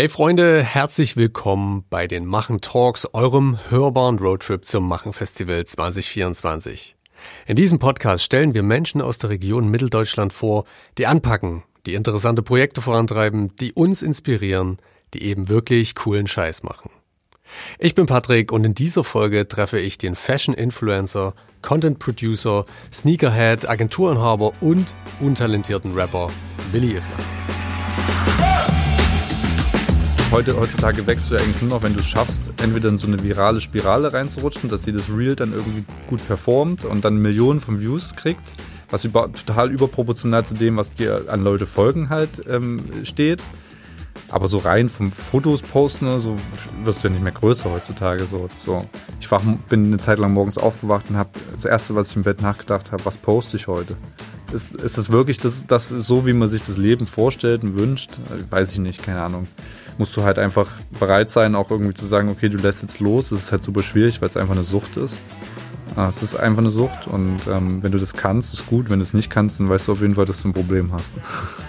Hey Freunde, herzlich willkommen bei den Machen Talks, eurem hörbaren Roadtrip zum Machen Festival 2024. In diesem Podcast stellen wir Menschen aus der Region Mitteldeutschland vor, die anpacken, die interessante Projekte vorantreiben, die uns inspirieren, die eben wirklich coolen Scheiß machen. Ich bin Patrick und in dieser Folge treffe ich den Fashion Influencer, Content Producer, Sneakerhead, Agenturinhaber und untalentierten Rapper Willi Ifland. Heute, heutzutage wächst du ja eigentlich nur noch, wenn du schaffst, entweder in so eine virale Spirale reinzurutschen, dass jedes Reel dann irgendwie gut performt und dann Millionen von Views kriegt, was über, total überproportional zu dem, was dir an Leute folgen halt ähm, steht. Aber so rein vom Fotos posten oder so wirst du ja nicht mehr größer heutzutage. So, so. Ich wach, bin eine Zeit lang morgens aufgewacht und habe das erste, was ich im Bett nachgedacht habe, was poste ich heute? Ist, ist das wirklich das, das so, wie man sich das Leben vorstellt und wünscht? Weiß ich nicht, keine Ahnung musst du halt einfach bereit sein, auch irgendwie zu sagen, okay, du lässt jetzt los. Das ist halt super schwierig, weil es einfach eine Sucht ist. Ah, es ist einfach eine Sucht und ähm, wenn du das kannst, ist gut. Wenn du es nicht kannst, dann weißt du auf jeden Fall, dass du ein Problem hast.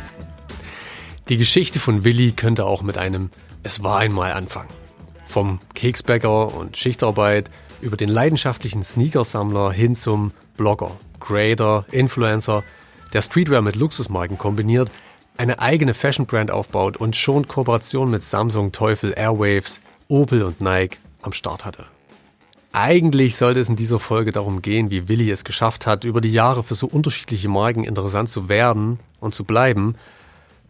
Die Geschichte von Willi könnte auch mit einem Es war einmal anfangen. Vom Keksbäcker und Schichtarbeit über den leidenschaftlichen Sneakersammler hin zum Blogger, Creator, Influencer, der Streetwear mit Luxusmarken kombiniert, eine eigene Fashion-Brand aufbaut und schon Kooperation mit Samsung, Teufel, Airwaves, Opel und Nike am Start hatte. Eigentlich sollte es in dieser Folge darum gehen, wie Willi es geschafft hat, über die Jahre für so unterschiedliche Marken interessant zu werden und zu bleiben.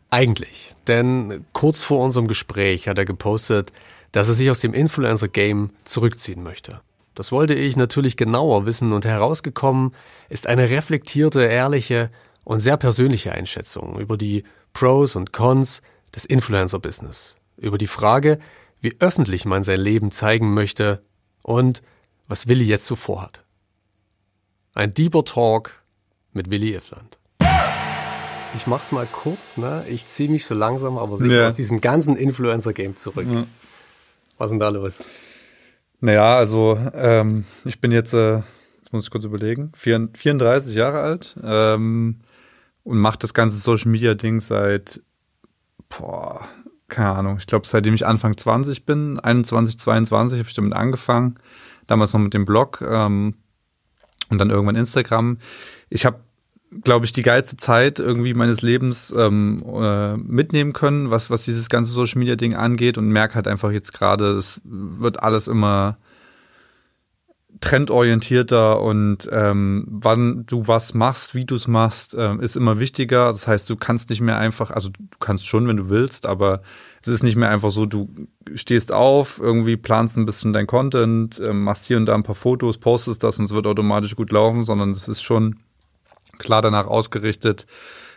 Eigentlich. Denn kurz vor unserem Gespräch hat er gepostet, dass er sich aus dem Influencer-Game zurückziehen möchte. Das wollte ich natürlich genauer wissen und herausgekommen ist eine reflektierte, ehrliche und sehr persönliche Einschätzung über die Pros und Cons des Influencer-Business, über die Frage, wie öffentlich man sein Leben zeigen möchte und was Willi jetzt so vorhat. Ein deeper Talk mit Willi Ifland. Ich mach's mal kurz, ne? Ich ziehe mich so langsam, aber sicher ja. aus diesem ganzen Influencer-Game zurück. Ja. Was ist denn da los? Naja, also ähm, ich bin jetzt, äh, jetzt muss ich kurz überlegen, 34 Jahre alt. Ähm, und macht das ganze Social Media Ding seit, boah, keine Ahnung, ich glaube, seitdem ich Anfang 20 bin, 21, 22 habe ich damit angefangen. Damals noch mit dem Blog ähm, und dann irgendwann Instagram. Ich habe, glaube ich, die geilste Zeit irgendwie meines Lebens ähm, äh, mitnehmen können, was, was dieses ganze Social Media Ding angeht und merke halt einfach jetzt gerade, es wird alles immer trendorientierter und ähm, wann du was machst, wie du es machst, ähm, ist immer wichtiger. Das heißt, du kannst nicht mehr einfach, also du kannst schon, wenn du willst, aber es ist nicht mehr einfach so, du stehst auf, irgendwie planst ein bisschen dein Content, ähm, machst hier und da ein paar Fotos, postest das und es wird automatisch gut laufen, sondern es ist schon klar danach ausgerichtet,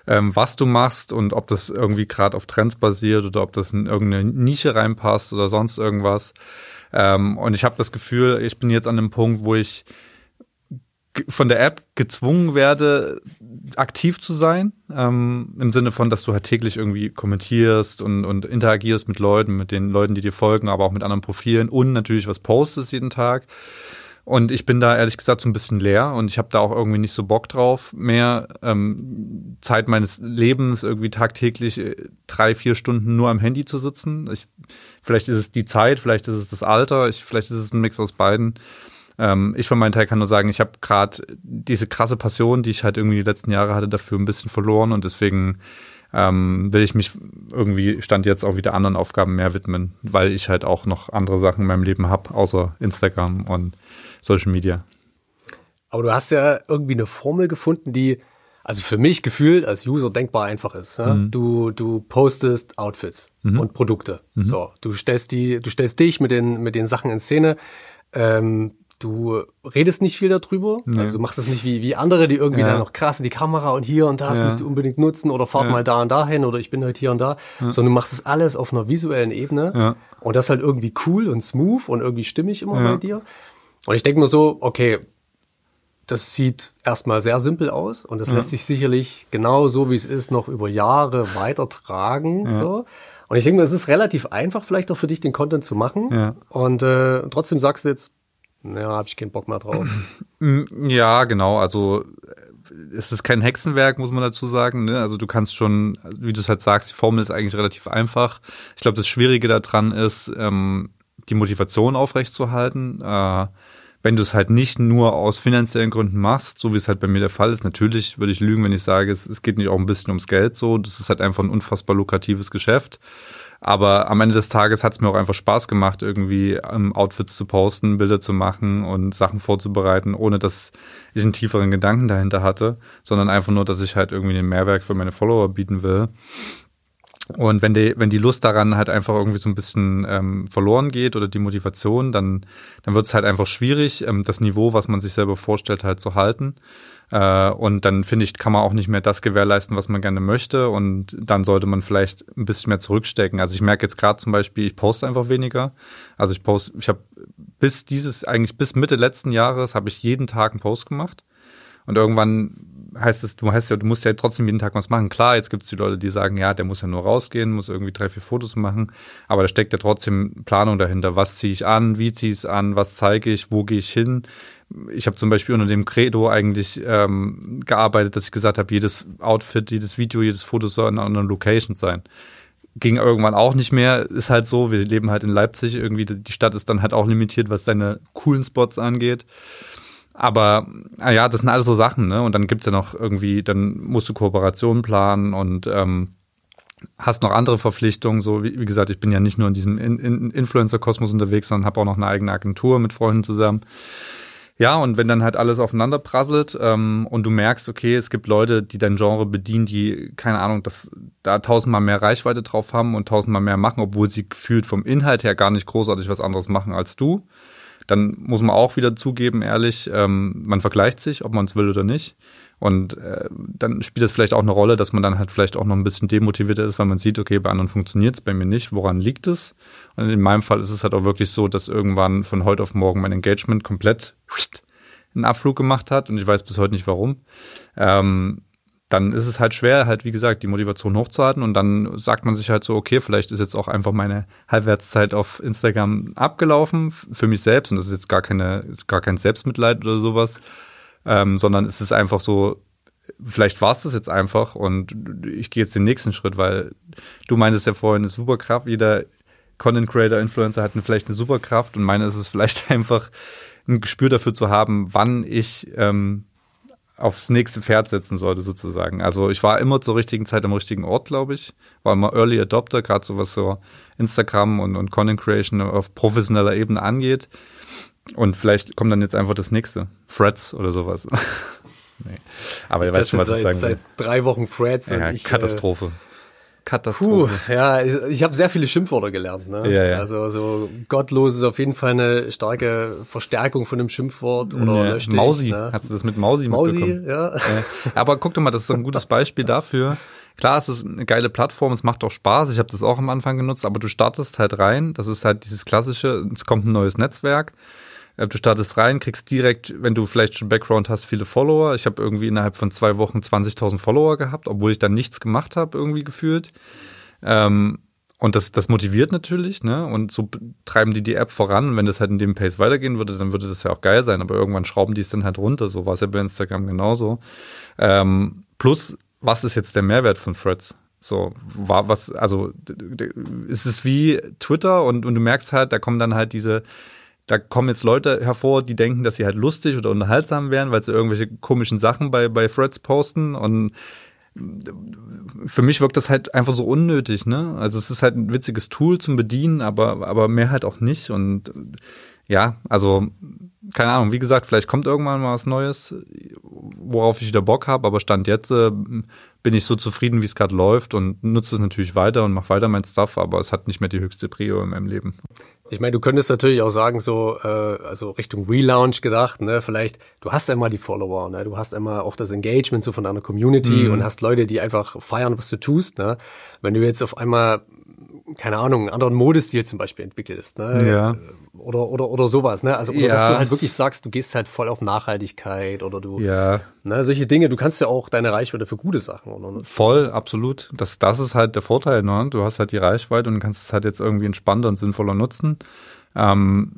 ähm, was du machst und ob das irgendwie gerade auf Trends basiert oder ob das in irgendeine Nische reinpasst oder sonst irgendwas. Ähm, und ich habe das Gefühl, ich bin jetzt an einem Punkt, wo ich von der App gezwungen werde, aktiv zu sein. Ähm, Im Sinne von, dass du halt täglich irgendwie kommentierst und, und interagierst mit Leuten, mit den Leuten, die dir folgen, aber auch mit anderen Profilen und natürlich was postest jeden Tag. Und ich bin da ehrlich gesagt so ein bisschen leer und ich habe da auch irgendwie nicht so Bock drauf, mehr ähm, Zeit meines Lebens irgendwie tagtäglich äh, drei, vier Stunden nur am Handy zu sitzen. Ich, vielleicht ist es die Zeit, vielleicht ist es das Alter, ich, vielleicht ist es ein Mix aus beiden. Ähm, ich von meinem Teil kann nur sagen, ich habe gerade diese krasse Passion, die ich halt irgendwie die letzten Jahre hatte, dafür ein bisschen verloren und deswegen ähm, will ich mich irgendwie stand jetzt auch wieder anderen Aufgaben mehr widmen, weil ich halt auch noch andere Sachen in meinem Leben habe, außer Instagram und Social Media. Aber du hast ja irgendwie eine Formel gefunden, die also für mich gefühlt als User denkbar einfach ist. Ja? Mhm. Du, du postest Outfits mhm. und Produkte. Mhm. So, du stellst die, du stellst dich mit den, mit den Sachen in Szene. Ähm, du redest nicht viel darüber. Nee. Also du machst es nicht wie, wie andere, die irgendwie ja. dann noch krass in die Kamera und hier und da, das ja. musst du unbedingt nutzen oder fahrt ja. mal da und da hin oder ich bin halt hier und da. Sondern du machst es alles auf einer visuellen Ebene. Und das halt irgendwie cool und smooth und irgendwie stimmig immer bei dir. Und ich denke mir so, okay, das sieht erstmal sehr simpel aus und das lässt sich sicherlich genau so, wie es ist, noch über Jahre weitertragen. So. Und ich denke mir, es ist relativ einfach, vielleicht auch für dich den Content zu machen. Und äh, trotzdem sagst du jetzt, naja, habe ich keinen Bock mehr drauf. Ja, genau. Also es ist kein Hexenwerk, muss man dazu sagen. Ne? Also du kannst schon, wie du es halt sagst, die Formel ist eigentlich relativ einfach. Ich glaube, das Schwierige daran ist, ähm, die Motivation aufrechtzuerhalten. Äh, wenn du es halt nicht nur aus finanziellen Gründen machst, so wie es halt bei mir der Fall ist, natürlich würde ich lügen, wenn ich sage, es, es geht nicht auch ein bisschen ums Geld so. Das ist halt einfach ein unfassbar lukratives Geschäft. Aber am Ende des Tages hat es mir auch einfach Spaß gemacht, irgendwie ähm, Outfits zu posten, Bilder zu machen und Sachen vorzubereiten, ohne dass ich einen tieferen Gedanken dahinter hatte, sondern einfach nur, dass ich halt irgendwie den Mehrwert für meine Follower bieten will. Und wenn die, wenn die Lust daran halt einfach irgendwie so ein bisschen ähm, verloren geht oder die Motivation, dann, dann wird es halt einfach schwierig, ähm, das Niveau, was man sich selber vorstellt, halt zu halten. Äh, und dann finde ich, kann man auch nicht mehr das gewährleisten, was man gerne möchte. Und dann sollte man vielleicht ein bisschen mehr zurückstecken. Also ich merke jetzt gerade zum Beispiel, ich poste einfach weniger. Also ich poste, ich habe bis dieses, eigentlich bis Mitte letzten Jahres habe ich jeden Tag einen Post gemacht. Und irgendwann heißt es, du heißt ja, du musst ja trotzdem jeden Tag was machen. Klar, jetzt gibt es die Leute, die sagen, ja, der muss ja nur rausgehen, muss irgendwie drei, vier Fotos machen, aber da steckt ja trotzdem Planung dahinter. Was ziehe ich an, wie ziehe ich es an, was zeige ich, wo gehe ich hin? Ich habe zum Beispiel unter dem Credo eigentlich ähm, gearbeitet, dass ich gesagt habe, jedes Outfit, jedes Video, jedes Foto soll an einer Location sein ging irgendwann auch nicht mehr. Ist halt so, wir leben halt in Leipzig irgendwie. Die Stadt ist dann halt auch limitiert, was deine coolen Spots angeht. Aber ah ja, das sind alles so Sachen, ne? Und dann gibt's ja noch irgendwie, dann musst du Kooperationen planen und ähm, hast noch andere Verpflichtungen. So wie, wie gesagt, ich bin ja nicht nur in diesem in in Influencer-Kosmos unterwegs, sondern habe auch noch eine eigene Agentur mit Freunden zusammen. Ja, und wenn dann halt alles aufeinander prasselt ähm, und du merkst, okay, es gibt Leute, die dein Genre bedienen, die, keine Ahnung, das, da tausendmal mehr Reichweite drauf haben und tausendmal mehr machen, obwohl sie gefühlt vom Inhalt her gar nicht großartig was anderes machen als du dann muss man auch wieder zugeben, ehrlich, ähm, man vergleicht sich, ob man es will oder nicht. Und äh, dann spielt es vielleicht auch eine Rolle, dass man dann halt vielleicht auch noch ein bisschen demotivierter ist, weil man sieht, okay, bei anderen funktioniert es, bei mir nicht. Woran liegt es? Und in meinem Fall ist es halt auch wirklich so, dass irgendwann von heute auf morgen mein Engagement komplett einen Abflug gemacht hat und ich weiß bis heute nicht warum. Ähm, dann ist es halt schwer, halt wie gesagt, die Motivation hochzuhalten und dann sagt man sich halt so, okay, vielleicht ist jetzt auch einfach meine Halbwertszeit auf Instagram abgelaufen für mich selbst und das ist jetzt gar keine, ist gar kein Selbstmitleid oder sowas, ähm, sondern es ist einfach so, vielleicht war es das jetzt einfach und ich gehe jetzt den nächsten Schritt, weil du meintest ja vorhin eine Superkraft, jeder Content Creator, Influencer hat vielleicht eine Superkraft und meine ist es vielleicht einfach ein Gespür dafür zu haben, wann ich ähm, aufs nächste Pferd setzen sollte, sozusagen. Also ich war immer zur richtigen Zeit am richtigen Ort, glaube ich. War immer Early Adopter, gerade so was so Instagram und, und Content Creation auf professioneller Ebene angeht. Und vielleicht kommt dann jetzt einfach das nächste. Threads oder sowas. nee. Aber ihr weißt schon, was seit, ich sagen will. Seit drei Wochen Threads ja, und ich. Katastrophe. Äh, Katastrophe. Puh, ja, ich habe sehr viele Schimpfworte gelernt. Ne? Ja, ja. Also so gottlos ist auf jeden Fall eine starke Verstärkung von einem Schimpfwort oder ja, Mausi. Ne? Hast du das mit Mausi, Mausi mitbekommen? Ja. ja. Aber guck doch mal, das ist so ein gutes Beispiel dafür. Klar, es ist eine geile Plattform, es macht auch Spaß. Ich habe das auch am Anfang genutzt, aber du startest halt rein. Das ist halt dieses klassische, es kommt ein neues Netzwerk du startest rein, kriegst direkt, wenn du vielleicht schon Background hast, viele Follower. Ich habe irgendwie innerhalb von zwei Wochen 20.000 Follower gehabt, obwohl ich dann nichts gemacht habe, irgendwie gefühlt. Ähm, und das, das motiviert natürlich, ne? Und so treiben die die App voran. Wenn das halt in dem Pace weitergehen würde, dann würde das ja auch geil sein. Aber irgendwann schrauben die es dann halt runter. So war es ja bei Instagram genauso. Ähm, plus, was ist jetzt der Mehrwert von Threads? So, war was, also, ist es wie Twitter und, und du merkst halt, da kommen dann halt diese, da kommen jetzt Leute hervor, die denken, dass sie halt lustig oder unterhaltsam wären, weil sie irgendwelche komischen Sachen bei, bei Threads posten und für mich wirkt das halt einfach so unnötig, ne? Also es ist halt ein witziges Tool zum Bedienen, aber, aber mehr halt auch nicht und ja, also keine Ahnung, wie gesagt, vielleicht kommt irgendwann mal was Neues, worauf ich wieder Bock habe, aber Stand jetzt äh, bin ich so zufrieden, wie es gerade läuft und nutze es natürlich weiter und mache weiter mein Stuff, aber es hat nicht mehr die höchste Prio in meinem Leben. Ich meine, du könntest natürlich auch sagen, so, äh, also Richtung Relaunch gedacht, ne, vielleicht, du hast einmal die Follower, ne, du hast einmal auch das Engagement so von deiner Community mhm. und hast Leute, die einfach feiern, was du tust, ne. Wenn du jetzt auf einmal keine Ahnung, einen anderen Modestil zum Beispiel entwickelst, ne? Ja. Oder, oder, oder sowas, ne? Also, oder ja. dass du halt wirklich sagst, du gehst halt voll auf Nachhaltigkeit oder du, ja. ne, solche Dinge, du kannst ja auch deine Reichweite für gute Sachen, oder? Voll, absolut. Das, das ist halt der Vorteil, ne? Du hast halt die Reichweite und kannst es halt jetzt irgendwie entspannter und sinnvoller nutzen. Ähm,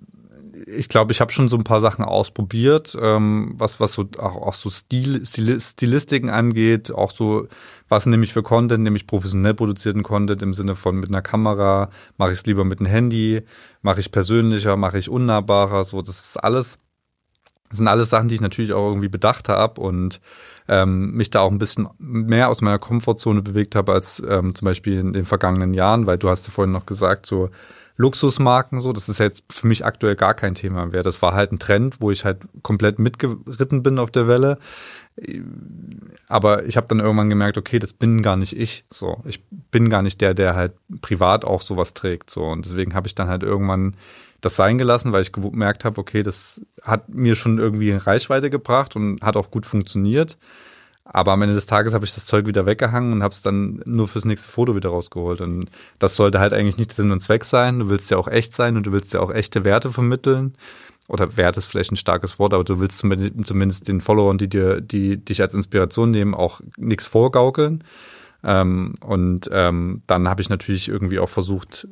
ich glaube, ich habe schon so ein paar Sachen ausprobiert, ähm, was was so auch, auch so Stil, Stil, Stilistiken angeht, auch so was nehme ich für Content, nämlich professionell produzierten Content im Sinne von mit einer Kamera, mache ich es lieber mit einem Handy, mache ich persönlicher, mache ich unnahbarer, so das ist alles das sind alles Sachen, die ich natürlich auch irgendwie bedacht habe und ähm, mich da auch ein bisschen mehr aus meiner Komfortzone bewegt habe als ähm, zum Beispiel in den vergangenen Jahren, weil du hast ja vorhin noch gesagt, so Luxusmarken so, das ist jetzt für mich aktuell gar kein Thema mehr. Das war halt ein Trend, wo ich halt komplett mitgeritten bin auf der Welle. Aber ich habe dann irgendwann gemerkt, okay, das bin gar nicht ich. So, ich bin gar nicht der, der halt privat auch sowas trägt. So und deswegen habe ich dann halt irgendwann das sein gelassen, weil ich gemerkt habe, okay, das hat mir schon irgendwie Reichweite gebracht und hat auch gut funktioniert. Aber am Ende des Tages habe ich das Zeug wieder weggehangen und habe es dann nur fürs nächste Foto wieder rausgeholt. Und das sollte halt eigentlich nicht Sinn und Zweck sein. Du willst ja auch echt sein und du willst ja auch echte Werte vermitteln. Oder Wert ist vielleicht ein starkes Wort, aber du willst zumindest den Followern, die dir, die dich als Inspiration nehmen, auch nichts vorgaukeln. Ähm, und ähm, dann habe ich natürlich irgendwie auch versucht,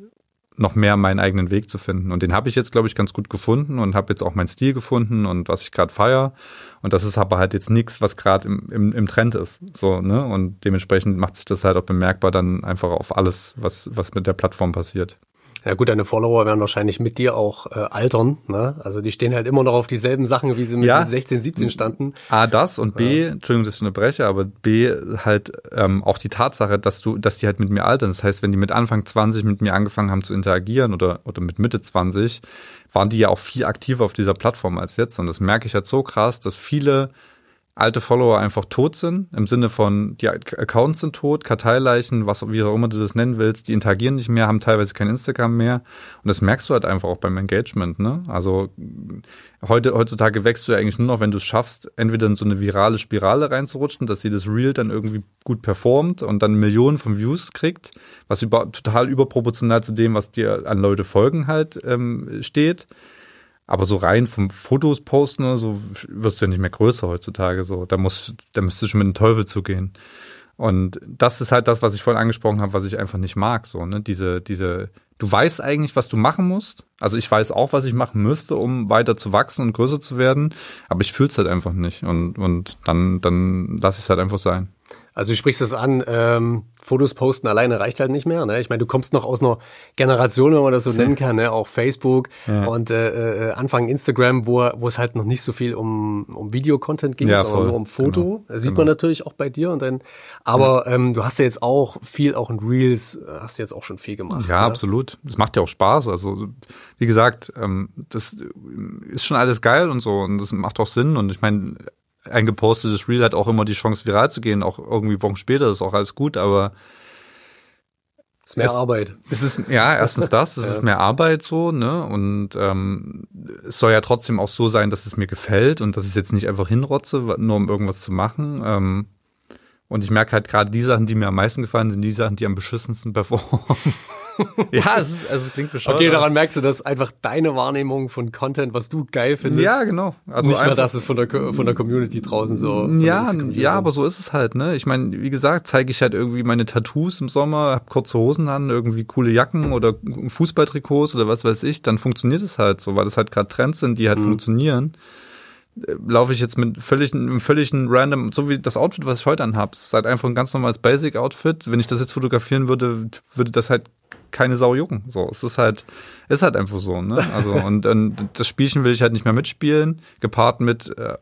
noch mehr meinen eigenen Weg zu finden. Und den habe ich jetzt, glaube ich, ganz gut gefunden und habe jetzt auch meinen Stil gefunden und was ich gerade feier. Und das ist aber halt jetzt nichts, was gerade im, im, im Trend ist. So, ne? Und dementsprechend macht sich das halt auch bemerkbar dann einfach auf alles, was, was mit der Plattform passiert. Ja gut, deine Follower werden wahrscheinlich mit dir auch äh, altern. Ne? Also die stehen halt immer noch auf dieselben Sachen, wie sie mit, ja. mit 16, 17 standen. A, das und B, ja. Entschuldigung, dass ich unterbreche, aber B, halt ähm, auch die Tatsache, dass du, dass die halt mit mir altern. Das heißt, wenn die mit Anfang 20 mit mir angefangen haben zu interagieren oder, oder mit Mitte 20, waren die ja auch viel aktiver auf dieser Plattform als jetzt. Und das merke ich halt so krass, dass viele alte Follower einfach tot sind, im Sinne von, die Accounts sind tot, Karteileichen, was, wie auch immer du das nennen willst, die interagieren nicht mehr, haben teilweise kein Instagram mehr. Und das merkst du halt einfach auch beim Engagement, ne? Also, heute, heutzutage wächst du ja eigentlich nur noch, wenn du es schaffst, entweder in so eine virale Spirale reinzurutschen, dass jedes Reel dann irgendwie gut performt und dann Millionen von Views kriegt, was über, total überproportional zu dem, was dir an Leute folgen halt ähm, steht. Aber so rein vom Fotos posten oder so wirst du ja nicht mehr größer heutzutage. So, da muss, da müsstest du schon mit dem Teufel zugehen. Und das ist halt das, was ich vorhin angesprochen habe, was ich einfach nicht mag. So, ne? Diese, diese, du weißt eigentlich, was du machen musst. Also ich weiß auch, was ich machen müsste, um weiter zu wachsen und größer zu werden. Aber ich fühle es halt einfach nicht. Und, und dann, dann lass es halt einfach sein. Also du sprichst es an, ähm, Fotos posten alleine reicht halt nicht mehr. Ne? Ich meine, du kommst noch aus einer Generation, wenn man das so nennen kann, ne? auch Facebook ja. und äh, äh, Anfang Instagram, wo, wo es halt noch nicht so viel um, um Videocontent ging, ja, sondern nur um Foto. Genau. Das sieht genau. man natürlich auch bei dir. Und dann, aber ja. ähm, du hast ja jetzt auch viel, auch in Reels, äh, hast du jetzt auch schon viel gemacht. Ja, ne? absolut. Das macht ja auch Spaß. Also wie gesagt, ähm, das ist schon alles geil und so und das macht auch Sinn. Und ich meine, ein gepostetes Reel hat auch immer die Chance, viral zu gehen, auch irgendwie Wochen später, ist auch alles gut, aber es ist mehr es, Arbeit. Es ist, ja, erstens das, es ja. ist mehr Arbeit so, ne? Und ähm, es soll ja trotzdem auch so sein, dass es mir gefällt und dass ich es jetzt nicht einfach hinrotze, nur um irgendwas zu machen. Ähm, und ich merke halt gerade die Sachen, die mir am meisten gefallen, sind die Sachen, die am beschissensten performen. ja, es, ist, also es klingt bescheuert. Okay, daran merkst du, dass einfach deine Wahrnehmung von Content, was du geil findest. Ja, genau. Also nicht mehr, dass es von der, von der Community draußen so. Ja, ja, aber so ist es halt, ne? Ich meine, wie gesagt, zeige ich halt irgendwie meine Tattoos im Sommer, hab kurze Hosen an, irgendwie coole Jacken oder Fußballtrikots oder was weiß ich, dann funktioniert es halt so, weil das halt gerade Trends sind, die halt mhm. funktionieren laufe ich jetzt mit völlig, einem völligen random, so wie das Outfit, was ich heute anhabe. Es ist halt einfach ein ganz normales Basic-Outfit. Wenn ich das jetzt fotografieren würde, würde das halt keine Sau jucken. So, es ist halt, ist halt einfach so, ne? Also, und, und das Spielchen will ich halt nicht mehr mitspielen, gepaart mit äh,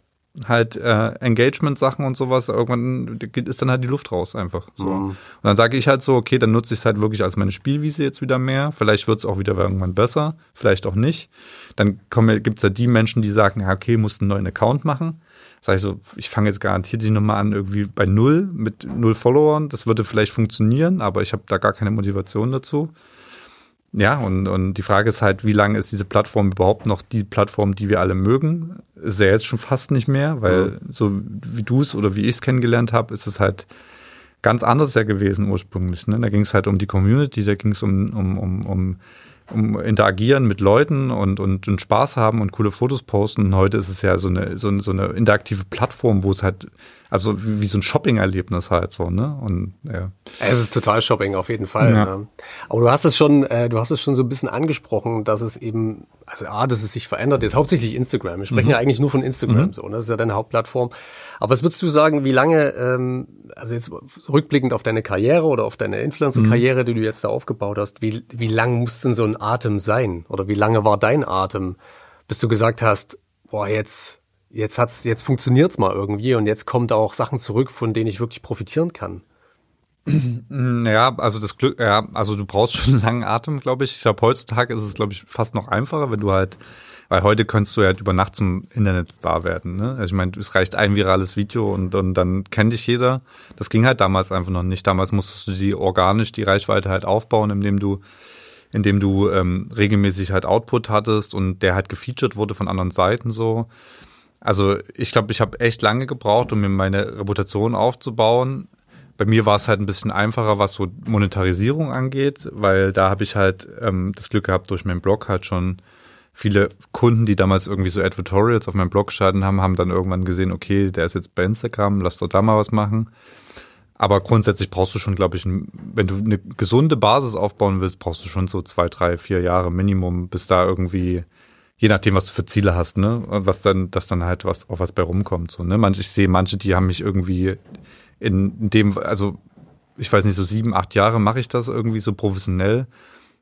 halt äh, Engagement-Sachen und sowas. Irgendwann ist dann halt die Luft raus einfach. So. Mhm. Und dann sage ich halt so, okay, dann nutze ich es halt wirklich als meine Spielwiese jetzt wieder mehr. Vielleicht wird es auch wieder irgendwann besser, vielleicht auch nicht. Dann gibt es ja die Menschen, die sagen, ja, okay, musst einen neuen Account machen. Sag ich so, ich fange jetzt garantiert die Nummer an irgendwie bei null mit null Followern. Das würde vielleicht funktionieren, aber ich habe da gar keine Motivation dazu. Ja, und, und die Frage ist halt, wie lange ist diese Plattform überhaupt noch die Plattform, die wir alle mögen? Ist ja jetzt schon fast nicht mehr, weil mhm. so wie du es oder wie ich es kennengelernt habe, ist es halt ganz anders ja gewesen ursprünglich. Ne? Da ging es halt um die Community, da ging es um, um, um, um um interagieren mit Leuten und, und, und Spaß haben und coole Fotos posten. Und heute ist es ja so eine, so, so eine interaktive Plattform, wo es halt also wie, wie so ein Shopping-Erlebnis halt so, ne? Und ja. Es ist total Shopping auf jeden Fall. Ja. Ne? Aber du hast es schon, äh, du hast es schon so ein bisschen angesprochen, dass es eben, also A, dass es sich verändert ist, hauptsächlich Instagram. Wir sprechen mhm. ja eigentlich nur von Instagram, mhm. so, ne? Das ist ja deine Hauptplattform. Aber was würdest du sagen, wie lange, ähm, also jetzt rückblickend auf deine Karriere oder auf deine Influencer-Karriere, mhm. die du jetzt da aufgebaut hast, wie, wie lang muss denn so ein Atem sein? Oder wie lange war dein Atem, bis du gesagt hast, boah, jetzt, jetzt hat's, jetzt funktioniert's mal irgendwie und jetzt kommt auch Sachen zurück, von denen ich wirklich profitieren kann. Ja, also das Glück, ja, also du brauchst schon einen langen Atem, glaube ich. Ich glaube, heutzutage ist es, glaube ich, fast noch einfacher, wenn du halt, weil heute könntest du ja halt über Nacht zum Internetstar werden. Ne? Also ich meine, es reicht ein virales Video und, und dann kennt dich jeder. Das ging halt damals einfach noch nicht. Damals musstest du die organisch die Reichweite halt aufbauen, indem du indem du ähm, regelmäßig halt Output hattest und der halt gefeatured wurde von anderen Seiten so. Also ich glaube, ich habe echt lange gebraucht, um mir meine Reputation aufzubauen. Bei mir war es halt ein bisschen einfacher, was so Monetarisierung angeht, weil da habe ich halt ähm, das Glück gehabt, durch meinen Blog halt schon viele Kunden, die damals irgendwie so Advertorials auf meinem Blog geschalten haben, haben dann irgendwann gesehen, okay, der ist jetzt bei Instagram, lass doch da mal was machen. Aber grundsätzlich brauchst du schon, glaube ich, wenn du eine gesunde Basis aufbauen willst, brauchst du schon so zwei, drei, vier Jahre Minimum, bis da irgendwie, je nachdem, was du für Ziele hast, ne, was dann, dass dann halt was, auf was bei rumkommt, so, ne. Manche, ich sehe manche, die haben mich irgendwie in dem, also, ich weiß nicht, so sieben, acht Jahre mache ich das irgendwie so professionell.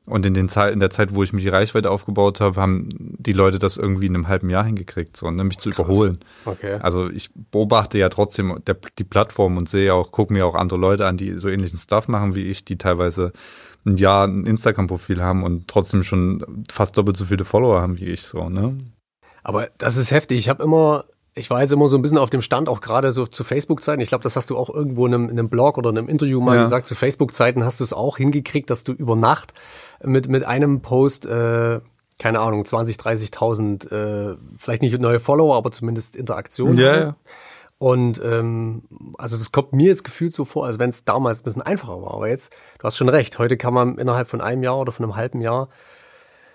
Und in, den Zeit, in der Zeit, wo ich mir die Reichweite aufgebaut habe, haben die Leute das irgendwie in einem halben Jahr hingekriegt, so, ne, mich zu Krass. überholen. Okay. Also ich beobachte ja trotzdem der, die Plattform und sehe auch, gucke mir auch andere Leute an, die so ähnlichen Stuff machen wie ich, die teilweise ein Jahr ein Instagram-Profil haben und trotzdem schon fast doppelt so viele Follower haben wie ich, so, ne. Aber das ist heftig. Ich habe immer ich war jetzt immer so ein bisschen auf dem Stand, auch gerade so zu Facebook-Zeiten. Ich glaube, das hast du auch irgendwo in einem, in einem Blog oder in einem Interview mal ja. gesagt. Zu Facebook-Zeiten hast du es auch hingekriegt, dass du über Nacht mit, mit einem Post, äh, keine Ahnung, 20, 30.000, äh, vielleicht nicht neue Follower, aber zumindest Interaktionen ja, hast. Und ähm, also das kommt mir jetzt gefühlt so vor, als wenn es damals ein bisschen einfacher war. Aber jetzt, du hast schon recht, heute kann man innerhalb von einem Jahr oder von einem halben Jahr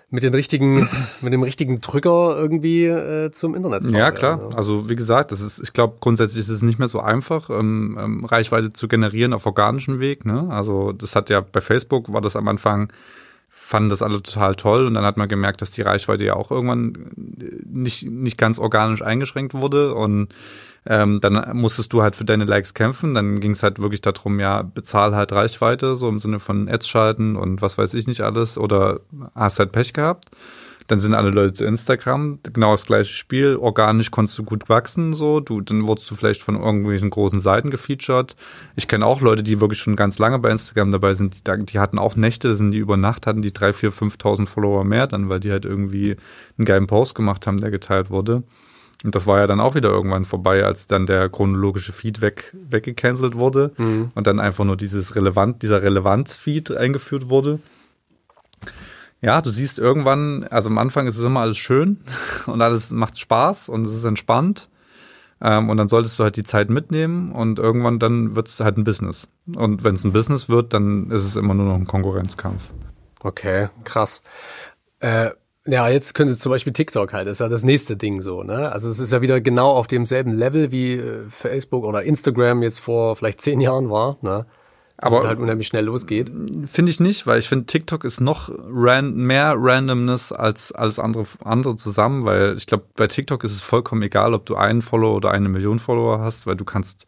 mit den richtigen, mit dem richtigen Drücker irgendwie äh, zum Internet Ja, klar. Ja. Also wie gesagt, das ist, ich glaube, grundsätzlich ist es nicht mehr so einfach, ähm, ähm, Reichweite zu generieren auf organischem Weg. Ne? Also das hat ja bei Facebook war das am Anfang fanden das alle total toll und dann hat man gemerkt, dass die Reichweite ja auch irgendwann nicht, nicht ganz organisch eingeschränkt wurde und ähm, dann musstest du halt für deine Likes kämpfen. Dann ging es halt wirklich darum, ja, bezahl halt Reichweite, so im Sinne von Ads schalten und was weiß ich nicht alles oder hast halt Pech gehabt. Dann sind alle Leute zu Instagram, genau das gleiche Spiel. Organisch konntest du gut wachsen, so. Du, dann wurdest du vielleicht von irgendwelchen großen Seiten gefeatured. Ich kenne auch Leute, die wirklich schon ganz lange bei Instagram dabei sind. Die, die hatten auch Nächte, sind die über Nacht hatten die drei, vier, 5.000 Follower mehr dann, weil die halt irgendwie einen geilen Post gemacht haben, der geteilt wurde. Und das war ja dann auch wieder irgendwann vorbei, als dann der chronologische Feed weg, weggecancelt wurde mhm. und dann einfach nur dieses relevant, dieser Relevanz-Feed eingeführt wurde. Ja, du siehst irgendwann, also am Anfang ist es immer alles schön und alles macht Spaß und es ist entspannt. Ähm, und dann solltest du halt die Zeit mitnehmen und irgendwann dann wird es halt ein Business. Und wenn es ein Business wird, dann ist es immer nur noch ein Konkurrenzkampf. Okay, krass. Äh, ja, jetzt könnte zum Beispiel TikTok halt, das ist ja das nächste Ding so, ne? Also es ist ja wieder genau auf demselben Level wie äh, Facebook oder Instagram jetzt vor vielleicht zehn Jahren war, ne? Dass Aber es halt unheimlich schnell losgeht. Finde ich nicht, weil ich finde, TikTok ist noch ran mehr Randomness als alles andere, andere zusammen, weil ich glaube, bei TikTok ist es vollkommen egal, ob du einen Follower oder eine Million Follower hast, weil du kannst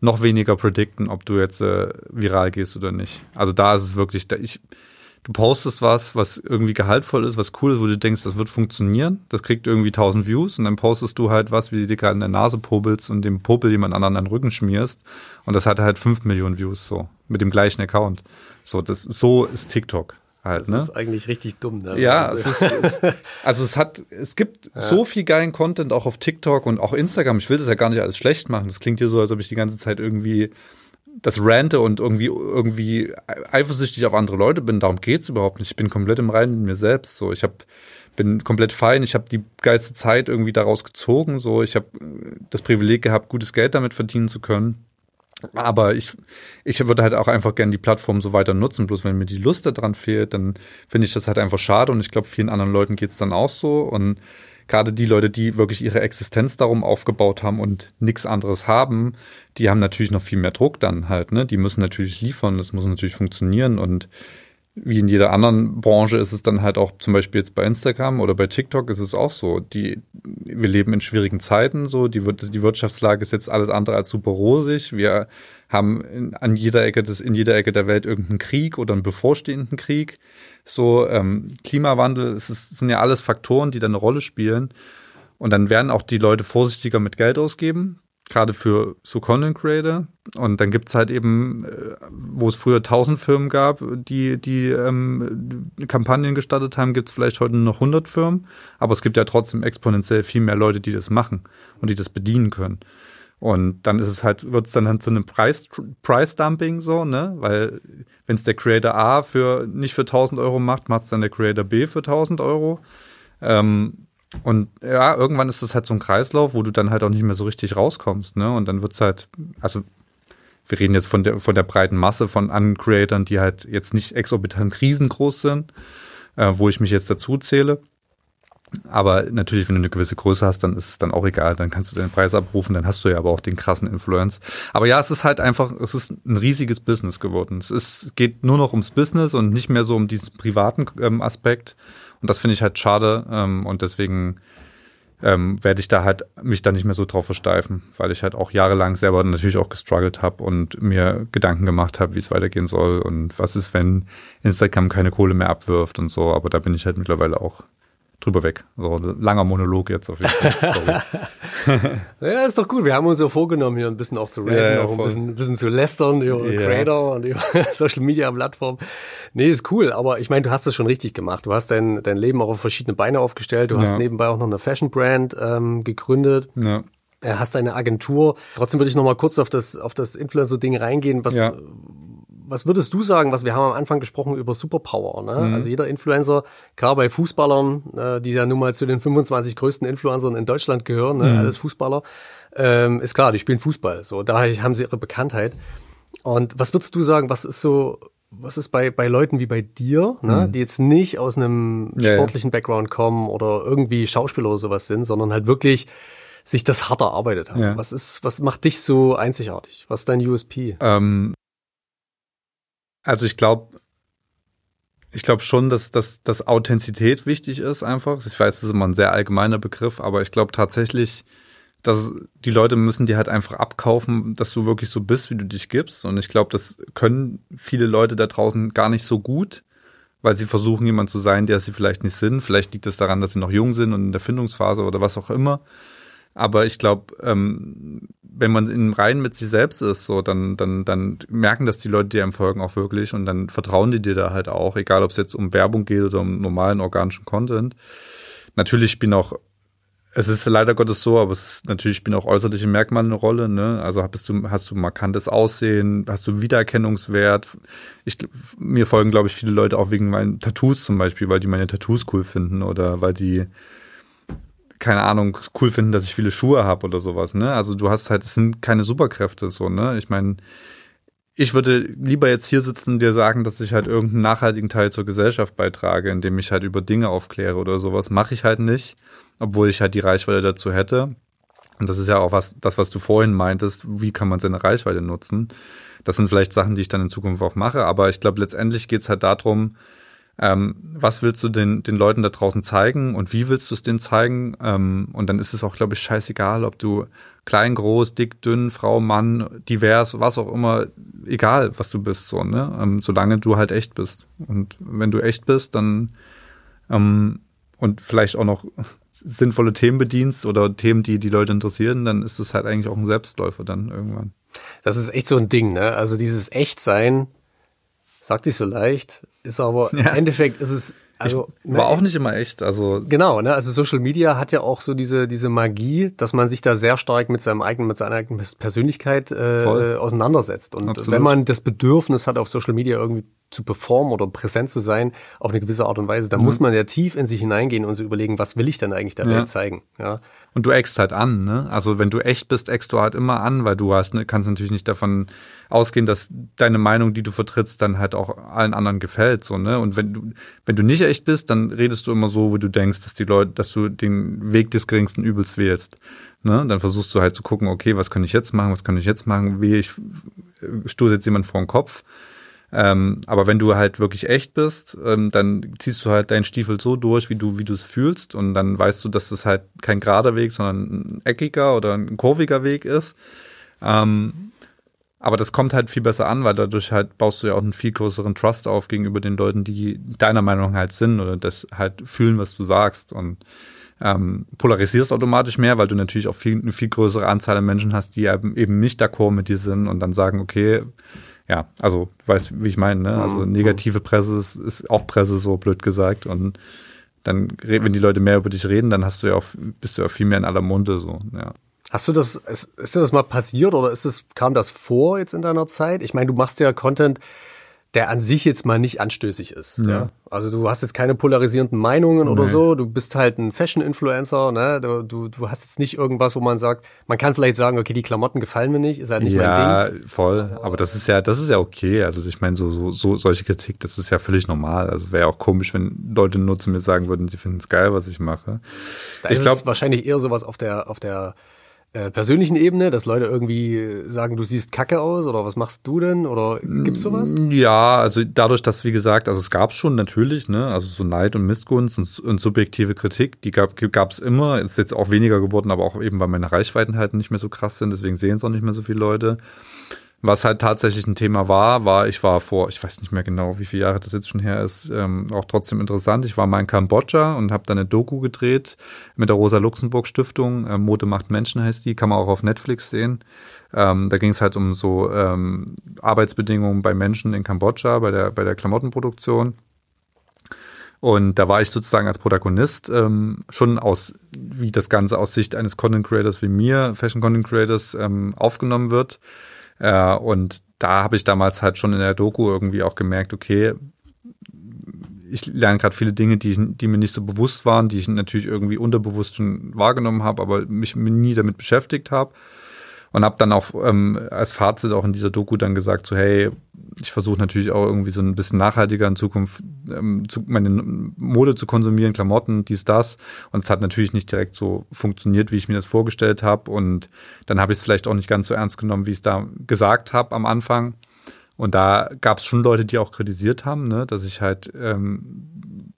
noch weniger predikten, ob du jetzt äh, viral gehst oder nicht. Also da ist es wirklich, da ich, du postest was, was irgendwie gehaltvoll ist, was cool ist, wo du denkst, das wird funktionieren, das kriegt irgendwie 1000 Views und dann postest du halt was, wie du dir gerade in der Nase popelst und dem Popel jemand anderen an den Rücken schmierst und das hat halt 5 Millionen Views so, mit dem gleichen Account. So, das, so ist TikTok. Halt, das ne? ist eigentlich richtig dumm. Ne? Ja, also. es ist, es, also es hat, es gibt ja. so viel geilen Content auch auf TikTok und auch Instagram. Ich will das ja gar nicht alles schlecht machen. Das klingt hier so, als ob ich die ganze Zeit irgendwie das rante und irgendwie, irgendwie eifersüchtig auf andere Leute bin. Darum geht's überhaupt nicht. Ich bin komplett im Reinen mit mir selbst. So, ich hab, bin komplett fein. Ich habe die geilste Zeit irgendwie daraus gezogen. So, ich habe das Privileg gehabt, gutes Geld damit verdienen zu können. Aber ich, ich würde halt auch einfach gerne die Plattform so weiter nutzen. Bloß wenn mir die Lust daran fehlt, dann finde ich das halt einfach schade. Und ich glaube, vielen anderen Leuten geht's dann auch so. Und gerade die Leute, die wirklich ihre Existenz darum aufgebaut haben und nichts anderes haben, die haben natürlich noch viel mehr Druck dann halt, ne? Die müssen natürlich liefern, das muss natürlich funktionieren und wie in jeder anderen Branche ist es dann halt auch zum Beispiel jetzt bei Instagram oder bei TikTok ist es auch so. Die, wir leben in schwierigen Zeiten, so die, die Wirtschaftslage ist jetzt alles andere als super rosig. Wir haben in, an jeder Ecke des, in jeder Ecke der Welt irgendeinen Krieg oder einen bevorstehenden Krieg. So ähm, Klimawandel, es, ist, sind ja alles Faktoren, die da eine Rolle spielen. Und dann werden auch die Leute vorsichtiger mit Geld ausgeben gerade für so Content Creator. Und dann gibt's halt eben, äh, wo es früher tausend Firmen gab, die die ähm, Kampagnen gestartet haben, gibt's vielleicht heute nur noch 100 Firmen. Aber es gibt ja trotzdem exponentiell viel mehr Leute, die das machen und die das bedienen können. Und dann ist es halt, wird es dann halt zu einem Preis, Price Dumping so, ne? Weil wenn es der Creator A für nicht für 1000 Euro macht, macht es dann der Creator B für 1000 Euro. Ähm, und ja, irgendwann ist das halt so ein Kreislauf, wo du dann halt auch nicht mehr so richtig rauskommst, ne? Und dann wird's halt, also wir reden jetzt von der, von der breiten Masse von Uncreatern, die halt jetzt nicht exorbitant riesengroß sind, äh, wo ich mich jetzt dazu zähle. Aber natürlich, wenn du eine gewisse Größe hast, dann ist es dann auch egal. Dann kannst du den Preis abrufen, dann hast du ja aber auch den krassen Influence. Aber ja, es ist halt einfach, es ist ein riesiges Business geworden. Es ist, geht nur noch ums Business und nicht mehr so um diesen privaten ähm, Aspekt. Und das finde ich halt schade. Ähm, und deswegen ähm, werde ich da halt mich da nicht mehr so drauf versteifen, weil ich halt auch jahrelang selber natürlich auch gestruggelt habe und mir Gedanken gemacht habe, wie es weitergehen soll und was ist, wenn Instagram keine Kohle mehr abwirft und so. Aber da bin ich halt mittlerweile auch drüber weg. So ein langer Monolog jetzt auf jeden Fall. ja, ist doch gut. Wir haben uns ja vorgenommen, hier ein bisschen auch zu reden, ja, ja, auch ein bisschen, ein bisschen, zu lästern über ja. Creator und über Social Media Plattformen. Nee, ist cool. Aber ich meine, du hast es schon richtig gemacht. Du hast dein, dein Leben auch auf verschiedene Beine aufgestellt. Du hast nebenbei auch noch eine Fashion Brand ähm, gegründet. Ja hast eine Agentur. Trotzdem würde ich noch mal kurz auf das auf das Influencer Ding reingehen. Was was würdest du sagen, was wir haben am Anfang gesprochen über Superpower, ne? Mhm. Also jeder Influencer, gerade bei Fußballern, äh, die ja nun mal zu den 25 größten Influencern in Deutschland gehören, ne? Mhm. alles Fußballer, ähm, ist klar, die spielen Fußball, so, daher haben sie ihre Bekanntheit. Und was würdest du sagen, was ist so, was ist bei, bei Leuten wie bei dir, ne, mhm. die jetzt nicht aus einem sportlichen ja, Background kommen oder irgendwie Schauspieler oder sowas sind, sondern halt wirklich sich das hart erarbeitet haben. Ja. Was ist, was macht dich so einzigartig? Was ist dein USP? Ähm, also ich glaube, ich glaube schon, dass, dass, dass Authentizität wichtig ist einfach. Ich weiß, das ist immer ein sehr allgemeiner Begriff, aber ich glaube tatsächlich, dass die Leute müssen dir halt einfach abkaufen, dass du wirklich so bist, wie du dich gibst. Und ich glaube, das können viele Leute da draußen gar nicht so gut, weil sie versuchen, jemand zu sein, der sie vielleicht nicht sind. Vielleicht liegt es daran, dass sie noch jung sind und in der Findungsphase oder was auch immer. Aber ich glaube, ähm, wenn man in Reihen mit sich selbst ist, so, dann, dann, dann merken das die Leute, die einem folgen, auch wirklich und dann vertrauen die dir da halt auch, egal ob es jetzt um Werbung geht oder um normalen organischen Content. Natürlich spielen auch, es ist leider Gottes so, aber es ist, natürlich spielen auch äußerliche Merkmale eine Rolle, ne? Also hast du, hast du markantes Aussehen, hast du Wiedererkennungswert. Ich, mir folgen, glaube ich, viele Leute auch wegen meinen Tattoos zum Beispiel, weil die meine Tattoos cool finden oder weil die, keine Ahnung, cool finden, dass ich viele Schuhe habe oder sowas, ne? Also du hast halt, es sind keine Superkräfte so, ne? Ich meine, ich würde lieber jetzt hier sitzen und dir sagen, dass ich halt irgendeinen nachhaltigen Teil zur Gesellschaft beitrage, indem ich halt über Dinge aufkläre oder sowas. Mache ich halt nicht, obwohl ich halt die Reichweite dazu hätte. Und das ist ja auch was, das, was du vorhin meintest, wie kann man seine Reichweite nutzen. Das sind vielleicht Sachen, die ich dann in Zukunft auch mache, aber ich glaube, letztendlich geht's halt darum, ähm, was willst du den, den Leuten da draußen zeigen und wie willst du es denen zeigen? Ähm, und dann ist es auch, glaube ich, scheißegal, ob du klein, groß, dick, dünn, Frau, Mann, divers, was auch immer, egal, was du bist, so, ne? Ähm, solange du halt echt bist. Und wenn du echt bist, dann ähm, und vielleicht auch noch sinnvolle Themen bedienst oder Themen, die die Leute interessieren, dann ist es halt eigentlich auch ein Selbstläufer dann irgendwann. Das ist echt so ein Ding, ne? Also dieses Echtsein, sagt sich so leicht, ist aber ja. im Endeffekt ist es also ich war auch nicht immer echt, also genau, ne? Also Social Media hat ja auch so diese diese Magie, dass man sich da sehr stark mit seinem eigenen mit seiner eigenen Persönlichkeit äh, auseinandersetzt und Absolut. wenn man das Bedürfnis hat, auf Social Media irgendwie zu performen oder präsent zu sein auf eine gewisse Art und Weise, da mhm. muss man ja tief in sich hineingehen und so überlegen, was will ich denn eigentlich der ja. Welt zeigen, ja. Und du eckst halt an, ne? Also wenn du echt bist, eckst du halt immer an, weil du hast, ne, kannst natürlich nicht davon ausgehen, dass deine Meinung, die du vertrittst, dann halt auch allen anderen gefällt, so, ne? Und wenn du, wenn du nicht echt bist, dann redest du immer so, wie du denkst, dass die Leute, dass du den Weg des geringsten Übels wählst. Ne? Dann versuchst du halt zu gucken, okay, was kann ich jetzt machen, was kann ich jetzt machen, wie ich stoße jetzt jemand vor den Kopf. Ähm, aber wenn du halt wirklich echt bist, ähm, dann ziehst du halt deinen Stiefel so durch, wie du, wie du es fühlst. Und dann weißt du, dass das halt kein gerader Weg, sondern ein eckiger oder ein kurviger Weg ist. Ähm, aber das kommt halt viel besser an, weil dadurch halt baust du ja auch einen viel größeren Trust auf gegenüber den Leuten, die deiner Meinung halt sind oder das halt fühlen, was du sagst. Und ähm, polarisierst automatisch mehr, weil du natürlich auch viel, eine viel größere Anzahl an Menschen hast, die eben nicht d'accord mit dir sind und dann sagen, okay, ja, also weißt, wie ich meine, ne? Also mhm. negative Presse ist, ist auch Presse, so blöd gesagt. Und dann, wenn die Leute mehr über dich reden, dann hast du ja auch, bist du ja viel mehr in aller Munde, so, ja. Hast du das, ist, ist dir das mal passiert oder ist es, kam das vor jetzt in deiner Zeit? Ich meine, du machst ja Content, der an sich jetzt mal nicht anstößig ist. Ja. ja. Also du hast jetzt keine polarisierenden Meinungen nee. oder so. Du bist halt ein Fashion-Influencer. Ne? Du, du, du hast jetzt nicht irgendwas, wo man sagt, man kann vielleicht sagen, okay, die Klamotten gefallen mir nicht, ist halt nicht ja, mein Ding. Ja, voll. Aber das ist ja, das ist ja okay. Also ich meine, so, so, so solche Kritik, das ist ja völlig normal. Also es wäre ja auch komisch, wenn Leute nur zu mir sagen würden, sie finden es geil, was ich mache. Da ich glaube wahrscheinlich eher sowas auf der, auf der äh, persönlichen Ebene, dass Leute irgendwie sagen, du siehst kacke aus oder was machst du denn oder gibt's sowas? Ja, also dadurch, dass wie gesagt, also es gab's schon natürlich, ne, also so Neid und Missgunst und, und subjektive Kritik, die gab gab's immer, ist jetzt auch weniger geworden, aber auch eben weil meine Reichweiten halt nicht mehr so krass sind, deswegen sehen es auch nicht mehr so viele Leute. Was halt tatsächlich ein Thema war, war, ich war vor, ich weiß nicht mehr genau, wie viele Jahre das jetzt schon her ist, ähm, auch trotzdem interessant. Ich war mal in Kambodscha und habe da eine Doku gedreht mit der Rosa-Luxemburg-Stiftung. Ähm, Mode macht Menschen heißt die, kann man auch auf Netflix sehen. Ähm, da ging es halt um so ähm, Arbeitsbedingungen bei Menschen in Kambodscha, bei der, bei der Klamottenproduktion. Und da war ich sozusagen als Protagonist ähm, schon aus, wie das Ganze aus Sicht eines Content Creators wie mir, Fashion Content Creators, ähm, aufgenommen wird. Äh, und da habe ich damals halt schon in der Doku irgendwie auch gemerkt, okay, ich lerne gerade viele Dinge, die, die mir nicht so bewusst waren, die ich natürlich irgendwie unterbewusst schon wahrgenommen habe, aber mich nie damit beschäftigt habe und habe dann auch ähm, als Fazit auch in dieser Doku dann gesagt, so hey, ich versuche natürlich auch irgendwie so ein bisschen nachhaltiger in Zukunft ähm, zu, meine Mode zu konsumieren, Klamotten, dies, das. Und es hat natürlich nicht direkt so funktioniert, wie ich mir das vorgestellt habe. Und dann habe ich es vielleicht auch nicht ganz so ernst genommen, wie ich es da gesagt habe am Anfang. Und da gab es schon Leute, die auch kritisiert haben, ne, dass ich halt ähm,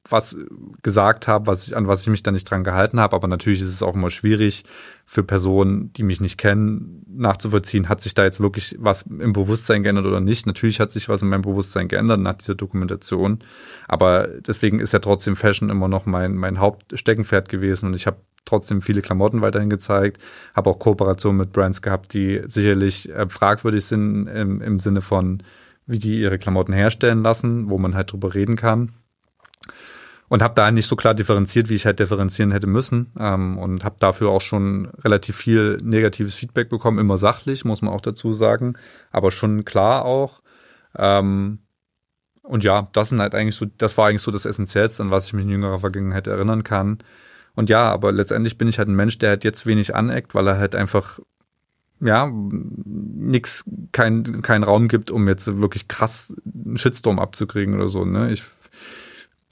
was gesagt habe, was ich, an was ich mich dann nicht dran gehalten habe. Aber natürlich ist es auch immer schwierig für Personen, die mich nicht kennen, nachzuvollziehen, hat sich da jetzt wirklich was im Bewusstsein geändert oder nicht. Natürlich hat sich was in meinem Bewusstsein geändert nach dieser Dokumentation. Aber deswegen ist ja trotzdem Fashion immer noch mein, mein Hauptsteckenpferd gewesen. Und ich habe trotzdem viele Klamotten weiterhin gezeigt, habe auch Kooperationen mit Brands gehabt, die sicherlich äh, fragwürdig sind im, im Sinne von, wie die ihre Klamotten herstellen lassen, wo man halt drüber reden kann und habe da nicht so klar differenziert, wie ich halt differenzieren hätte müssen ähm, und habe dafür auch schon relativ viel negatives Feedback bekommen, immer sachlich, muss man auch dazu sagen, aber schon klar auch. Ähm, und ja, das sind halt eigentlich so, das war eigentlich so das Essentiellste, an was ich mich in jüngerer Vergangenheit erinnern kann. Und ja, aber letztendlich bin ich halt ein Mensch, der halt jetzt wenig aneckt, weil er halt einfach ja, nix, kein, kein Raum gibt, um jetzt wirklich krass einen Shitstorm abzukriegen oder so, ne? Ich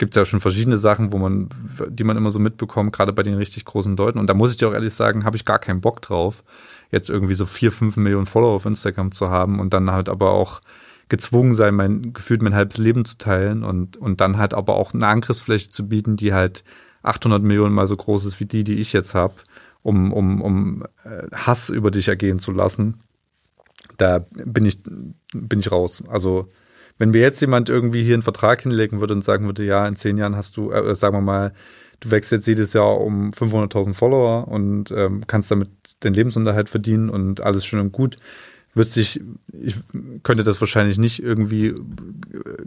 gibt es ja schon verschiedene Sachen, wo man, die man immer so mitbekommt, gerade bei den richtig großen Leuten. Und da muss ich dir auch ehrlich sagen, habe ich gar keinen Bock drauf, jetzt irgendwie so vier, fünf Millionen Follower auf Instagram zu haben und dann halt aber auch gezwungen sein, mein gefühlt mein halbes Leben zu teilen und und dann halt aber auch eine Angriffsfläche zu bieten, die halt 800 Millionen mal so groß ist wie die, die ich jetzt habe, um um um äh, Hass über dich ergehen zu lassen. Da bin ich bin ich raus. Also wenn mir jetzt jemand irgendwie hier einen Vertrag hinlegen würde und sagen würde, ja, in zehn Jahren hast du, äh, sagen wir mal, du wächst jetzt jedes Jahr um 500.000 Follower und ähm, kannst damit den Lebensunterhalt verdienen und alles schön und gut, wüsste ich, ich könnte das wahrscheinlich nicht irgendwie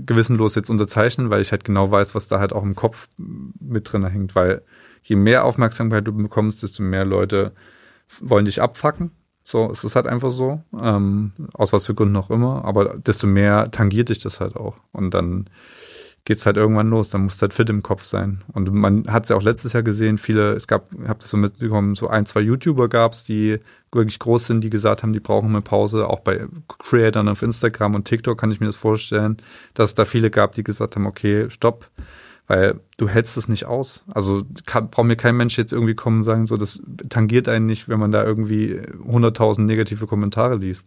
gewissenlos jetzt unterzeichnen, weil ich halt genau weiß, was da halt auch im Kopf mit drin hängt, weil je mehr Aufmerksamkeit du bekommst, desto mehr Leute wollen dich abfacken So, es ist halt einfach so, ähm, aus was für Gründen auch immer, aber desto mehr tangiert dich das halt auch. Und dann geht's halt irgendwann los, dann musst du halt fit im Kopf sein. Und man hat es ja auch letztes Jahr gesehen, viele, es gab, ich habe das so mitbekommen, so ein, zwei YouTuber gab's, die wirklich groß sind, die gesagt haben, die brauchen eine Pause. Auch bei Creatern auf Instagram und TikTok kann ich mir das vorstellen, dass es da viele gab, die gesagt haben, okay, stopp, weil du hältst es nicht aus. Also kann, braucht mir kein Mensch jetzt irgendwie kommen und sagen, so, das tangiert einen nicht, wenn man da irgendwie 100.000 negative Kommentare liest.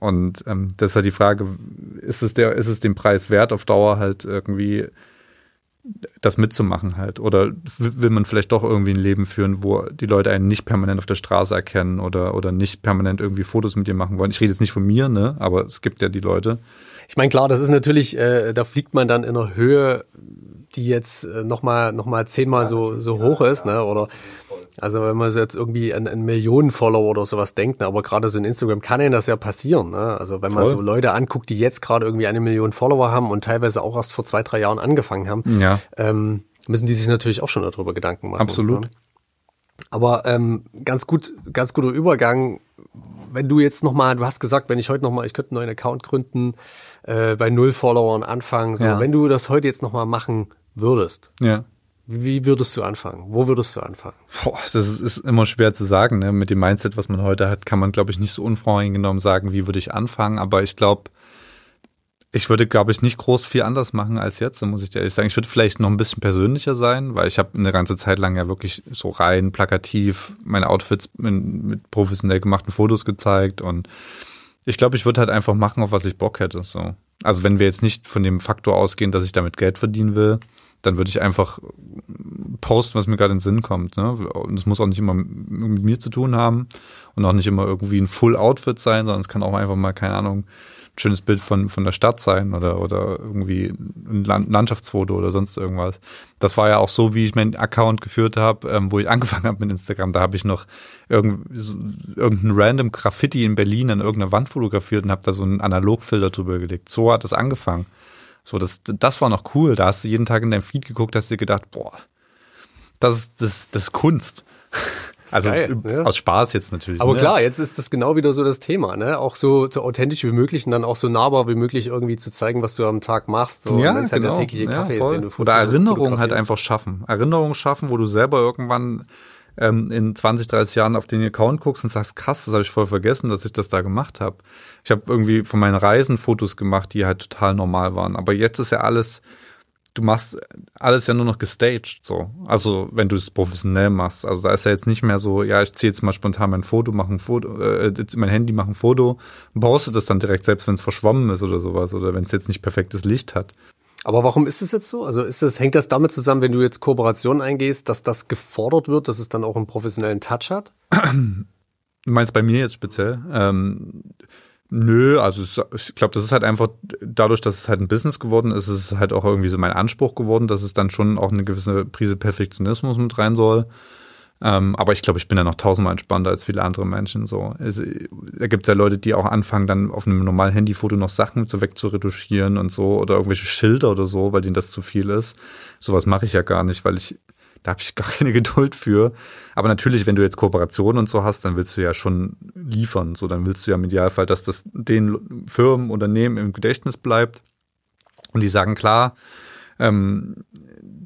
Und ähm, das ist halt die Frage, ist es, der, ist es den Preis wert, auf Dauer halt irgendwie das mitzumachen halt? Oder will man vielleicht doch irgendwie ein Leben führen, wo die Leute einen nicht permanent auf der Straße erkennen oder, oder nicht permanent irgendwie Fotos mit dir machen wollen? Ich rede jetzt nicht von mir, ne? Aber es gibt ja die Leute. Ich meine, klar, das ist natürlich, äh, da fliegt man dann in einer Höhe, die jetzt äh, nochmal noch mal zehnmal so, so hoch ist, ne? Oder also wenn man jetzt irgendwie an, an Millionen Follower oder sowas denkt, ne? aber gerade so in Instagram kann ihnen das ja passieren. Ne? Also wenn man Voll. so Leute anguckt, die jetzt gerade irgendwie eine Million Follower haben und teilweise auch erst vor zwei, drei Jahren angefangen haben, ja. ähm, müssen die sich natürlich auch schon darüber Gedanken machen. Absolut. Ne? Aber ähm, ganz gut, ganz guter Übergang. Wenn du jetzt nochmal, du hast gesagt, wenn ich heute nochmal, ich könnte einen neuen Account gründen, äh, bei null Followern anfangen. So, ja. wenn du das heute jetzt nochmal machen würdest, ja. Wie würdest du anfangen? Wo würdest du anfangen? Boah, das ist, immer schwer zu sagen. Ne? Mit dem Mindset, was man heute hat, kann man, glaube ich, nicht so unvoreingenommen sagen, wie würde ich anfangen. Aber ich glaube, ich würde, glaube ich, nicht groß viel anders machen als jetzt, muss ich dir ehrlich sagen. Ich würde vielleicht noch ein bisschen persönlicher sein, weil ich habe eine ganze Zeit lang ja wirklich so rein plakativ meine Outfits mit, mit professionell gemachten Fotos gezeigt und ich glaube, ich würde halt einfach machen, auf was ich Bock hätte. So. Also wenn wir jetzt nicht von dem Faktor ausgehen, dass ich damit Geld verdienen will, dann würde ich einfach posten, was mir gerade in den Sinn kommt. Ne? Und es muss auch nicht immer mit mir zu tun haben und auch nicht immer irgendwie ein Full Outfit sein, sondern es kann auch einfach mal, keine Ahnung, schönes Bild von, von der Stadt sein oder, oder irgendwie ein Landschaftsfoto oder sonst irgendwas. Das war ja auch so, wie ich meinen Account geführt habe, ähm, wo ich angefangen habe mit Instagram. Da habe ich noch irgend, irgendein random Graffiti in Berlin an irgendeiner Wand fotografiert und habe da so einen Analogfilter drüber gelegt. So hat es angefangen. So, das, das war noch cool. Da hast du jeden Tag in deinem Feed geguckt, hast dir gedacht, boah, das ist, das, das ist Kunst. Also geil, ne? aus Spaß jetzt natürlich. Aber ne? klar, jetzt ist das genau wieder so das Thema, ne? Auch so, so authentisch wie möglich und dann auch so nahbar wie möglich irgendwie zu zeigen, was du am Tag machst. So, ja, wenn es halt der genau. tägliche Kaffee ja, ist, den du Oder Erinnerungen halt einfach schaffen. Erinnerungen schaffen, wo du selber irgendwann ähm, in 20, 30 Jahren auf den Account guckst und sagst, krass, das habe ich voll vergessen, dass ich das da gemacht habe. Ich habe irgendwie von meinen Reisen Fotos gemacht, die halt total normal waren. Aber jetzt ist ja alles du machst alles ja nur noch gestaged, so. Also, wenn du es professionell machst. Also, da ist ja jetzt nicht mehr so, ja, ich ziehe jetzt mal spontan mein Foto, mache ein Foto, äh, mein Handy, mache ein Foto, baust du das dann direkt, selbst wenn es verschwommen ist oder sowas, oder wenn es jetzt nicht perfektes Licht hat. Aber warum ist es jetzt so? Also ist das, hängt das damit zusammen, wenn du jetzt Kooperationen eingehst, dass das gefordert wird, dass es dann auch einen professionellen Touch hat? Du meinst bei mir jetzt speziell? Ähm, Nö, also ich glaube, das ist halt einfach dadurch, dass es halt ein Business geworden ist, ist es halt auch irgendwie so mein Anspruch geworden, dass es dann schon auch eine gewisse Prise Perfektionismus mit rein soll. Ähm, aber ich glaube, ich bin ja noch tausendmal entspannter als viele andere Menschen. So, es, da gibt es ja Leute, die auch anfangen, dann auf einem normalen Handyfoto noch Sachen so wegzuretuschieren und so oder irgendwelche Schilder oder so, weil denen das zu viel ist. Sowas mache ich ja gar nicht, weil ich da habe ich gar keine Geduld für. Aber natürlich, wenn du jetzt Kooperationen und so hast, dann willst du ja schon liefern. So, dann willst du ja im Idealfall, dass das den Firmen, Unternehmen im Gedächtnis bleibt. Und die sagen klar, ähm,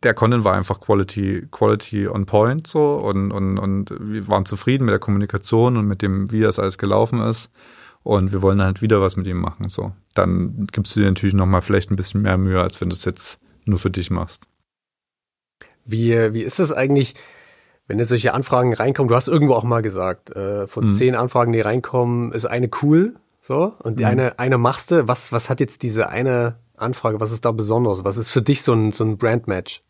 der Content war einfach Quality, Quality on point so und, und, und wir waren zufrieden mit der Kommunikation und mit dem, wie das alles gelaufen ist. Und wir wollen halt wieder was mit ihm machen. So, dann gibst du dir natürlich nochmal vielleicht ein bisschen mehr Mühe, als wenn du es jetzt nur für dich machst. Wie, wie ist das eigentlich, wenn jetzt solche Anfragen reinkommen? Du hast irgendwo auch mal gesagt, äh, von mhm. zehn Anfragen, die reinkommen, ist eine cool, so, und die mhm. eine, eine machst du. Was, was hat jetzt diese eine Anfrage, was ist da besonders? Was ist für dich so ein, so ein Brand-Match?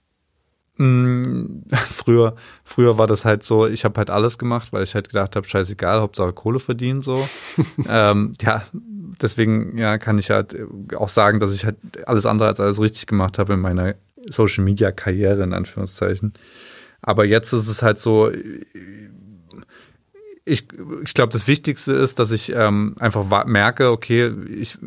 Mm, früher, früher war das halt so, ich habe halt alles gemacht, weil ich halt gedacht habe, scheißegal, Hauptsache Kohle verdienen so. ähm, ja, deswegen ja, kann ich halt auch sagen, dass ich halt alles andere als alles richtig gemacht habe in meiner Social Media Karriere in Anführungszeichen. Aber jetzt ist es halt so, ich, ich glaube, das Wichtigste ist, dass ich ähm, einfach merke, okay, ich,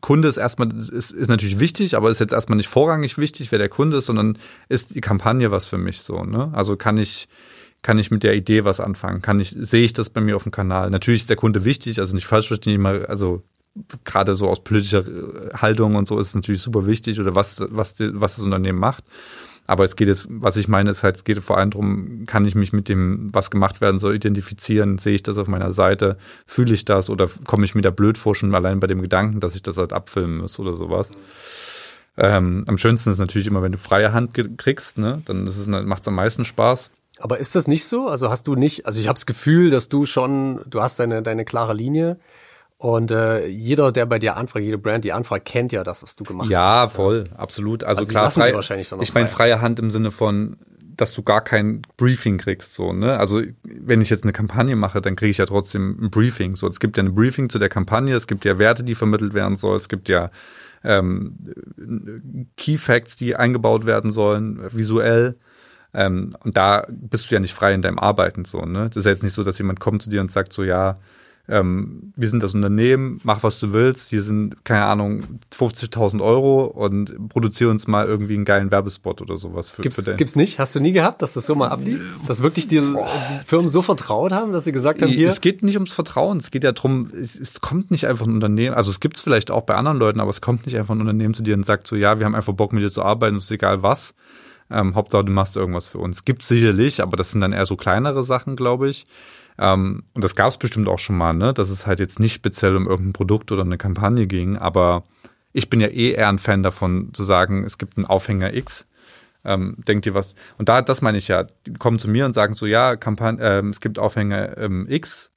Kunde ist erstmal, ist, ist natürlich wichtig, aber ist jetzt erstmal nicht vorrangig wichtig, wer der Kunde ist, sondern ist die Kampagne was für mich so, ne? Also kann ich, kann ich mit der Idee was anfangen? Kann ich, sehe ich das bei mir auf dem Kanal? Natürlich ist der Kunde wichtig, also nicht falsch verstehen, immer, also gerade so aus politischer Haltung und so ist es natürlich super wichtig oder was, was, was das Unternehmen macht. Aber es geht jetzt, was ich meine, ist halt, es geht vor allem darum, kann ich mich mit dem, was gemacht werden soll, identifizieren? Sehe ich das auf meiner Seite? Fühle ich das? Oder komme ich mir da blöd vor, schon allein bei dem Gedanken, dass ich das halt abfilmen muss oder sowas? Ähm, am schönsten ist natürlich immer, wenn du freie Hand kriegst, ne? dann macht es am meisten Spaß. Aber ist das nicht so? Also hast du nicht, also ich habe das Gefühl, dass du schon, du hast deine, deine klare Linie. Und äh, jeder, der bei dir anfragt, jede Brand, die anfragt, kennt ja das, was du gemacht ja, hast. Ja, voll, absolut. Also, also klar, frei, ich meine freie Hand im Sinne von, dass du gar kein Briefing kriegst, so, ne? Also, wenn ich jetzt eine Kampagne mache, dann kriege ich ja trotzdem ein Briefing. So, es gibt ja ein Briefing zu der Kampagne, es gibt ja Werte, die vermittelt werden sollen, es gibt ja ähm, Key Facts, die eingebaut werden sollen, visuell. Ähm, und da bist du ja nicht frei in deinem Arbeiten so, ne? Das ist ja jetzt nicht so, dass jemand kommt zu dir und sagt so, ja, ähm, wir sind das Unternehmen, mach was du willst, hier sind, keine Ahnung, 50.000 Euro und produziere uns mal irgendwie einen geilen Werbespot oder sowas. Für, gibt's, für gibt's nicht? Hast du nie gehabt, dass das so mal ablief? Dass wirklich die, die Firmen so vertraut haben, dass sie gesagt haben, hier? Es geht nicht ums Vertrauen, es geht ja darum, es, es kommt nicht einfach ein Unternehmen, also es gibt's vielleicht auch bei anderen Leuten, aber es kommt nicht einfach ein Unternehmen zu dir und sagt so, ja, wir haben einfach Bock mit dir zu arbeiten, ist egal was. Ähm, Hauptsache, du machst irgendwas für uns. Gibt's sicherlich, aber das sind dann eher so kleinere Sachen, glaube ich. Ähm, und das gab es bestimmt auch schon mal, ne? dass es halt jetzt nicht speziell um irgendein Produkt oder eine Kampagne ging, aber ich bin ja eh eher ein Fan davon zu sagen, es gibt einen Aufhänger X. Ähm, denkt ihr was? Und da, das meine ich ja, die kommen zu mir und sagen so, ja, Kampagne, äh, es gibt Aufhänger ähm, X,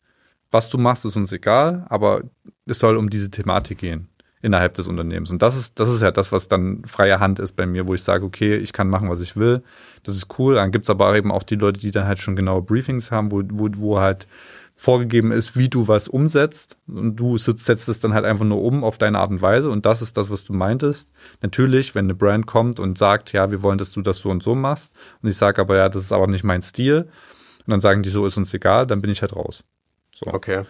was du machst, ist uns egal, aber es soll um diese Thematik gehen innerhalb des Unternehmens. Und das ist, das ist ja das, was dann freie Hand ist bei mir, wo ich sage, okay, ich kann machen, was ich will. Das ist cool. Dann gibt's aber eben auch die Leute, die dann halt schon genaue Briefings haben, wo, wo, wo halt vorgegeben ist, wie du was umsetzt. Und du setzt es dann halt einfach nur um auf deine Art und Weise. Und das ist das, was du meintest. Natürlich, wenn eine Brand kommt und sagt, ja, wir wollen, dass du das so und so machst. Und ich sage aber, ja, das ist aber nicht mein Stil. Und dann sagen die, so ist uns egal, dann bin ich halt raus. So. Okay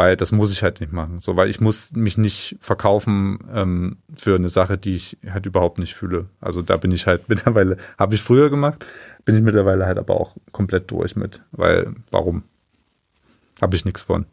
weil das muss ich halt nicht machen. So, weil ich muss mich nicht verkaufen ähm, für eine Sache, die ich halt überhaupt nicht fühle. Also da bin ich halt mittlerweile, habe ich früher gemacht, bin ich mittlerweile halt aber auch komplett durch mit. Weil, warum? Habe ich nichts von.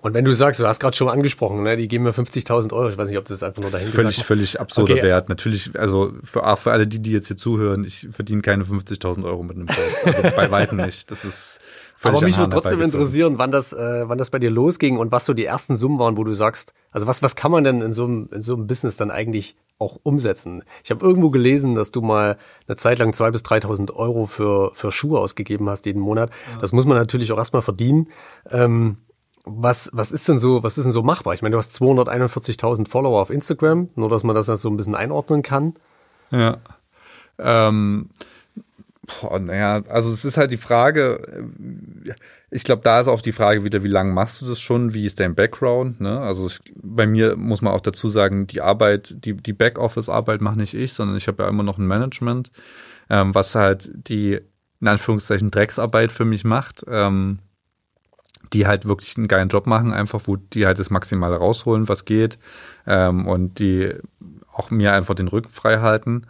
Und wenn du sagst, du hast gerade schon angesprochen, ne, die geben mir 50.000 Euro, ich weiß nicht, ob das einfach nur dahin ist völlig, völlig absurder okay. Wert. Natürlich, also für, auch für alle die, die jetzt hier zuhören, ich verdiene keine 50.000 Euro mit einem Post. Also bei weitem nicht. Das ist völlig Aber mich würde trotzdem interessieren, wann das, äh, wann das bei dir losging und was so die ersten Summen waren, wo du sagst, also was, was kann man denn in so einem, in so einem Business dann eigentlich auch umsetzen? Ich habe irgendwo gelesen, dass du mal eine Zeit lang 2.000 bis 3.000 Euro für, für Schuhe ausgegeben hast jeden Monat. Ja. Das muss man natürlich auch erstmal verdienen. Ähm, was, was ist denn so, was ist denn so machbar? Ich meine, du hast 241.000 Follower auf Instagram, nur dass man das so ein bisschen einordnen kann. Ja. Ähm, boah, naja, also es ist halt die Frage, ich glaube, da ist auch die Frage wieder, wie lange machst du das schon? Wie ist dein Background? Ne? Also ich, bei mir muss man auch dazu sagen, die Arbeit, die, die Backoffice-Arbeit mache nicht ich, sondern ich habe ja immer noch ein Management, ähm, was halt die in Anführungszeichen Drecksarbeit für mich macht. Ähm, die halt wirklich einen geilen Job machen, einfach, wo die halt das Maximale rausholen, was geht, ähm, und die auch mir einfach den Rücken frei halten.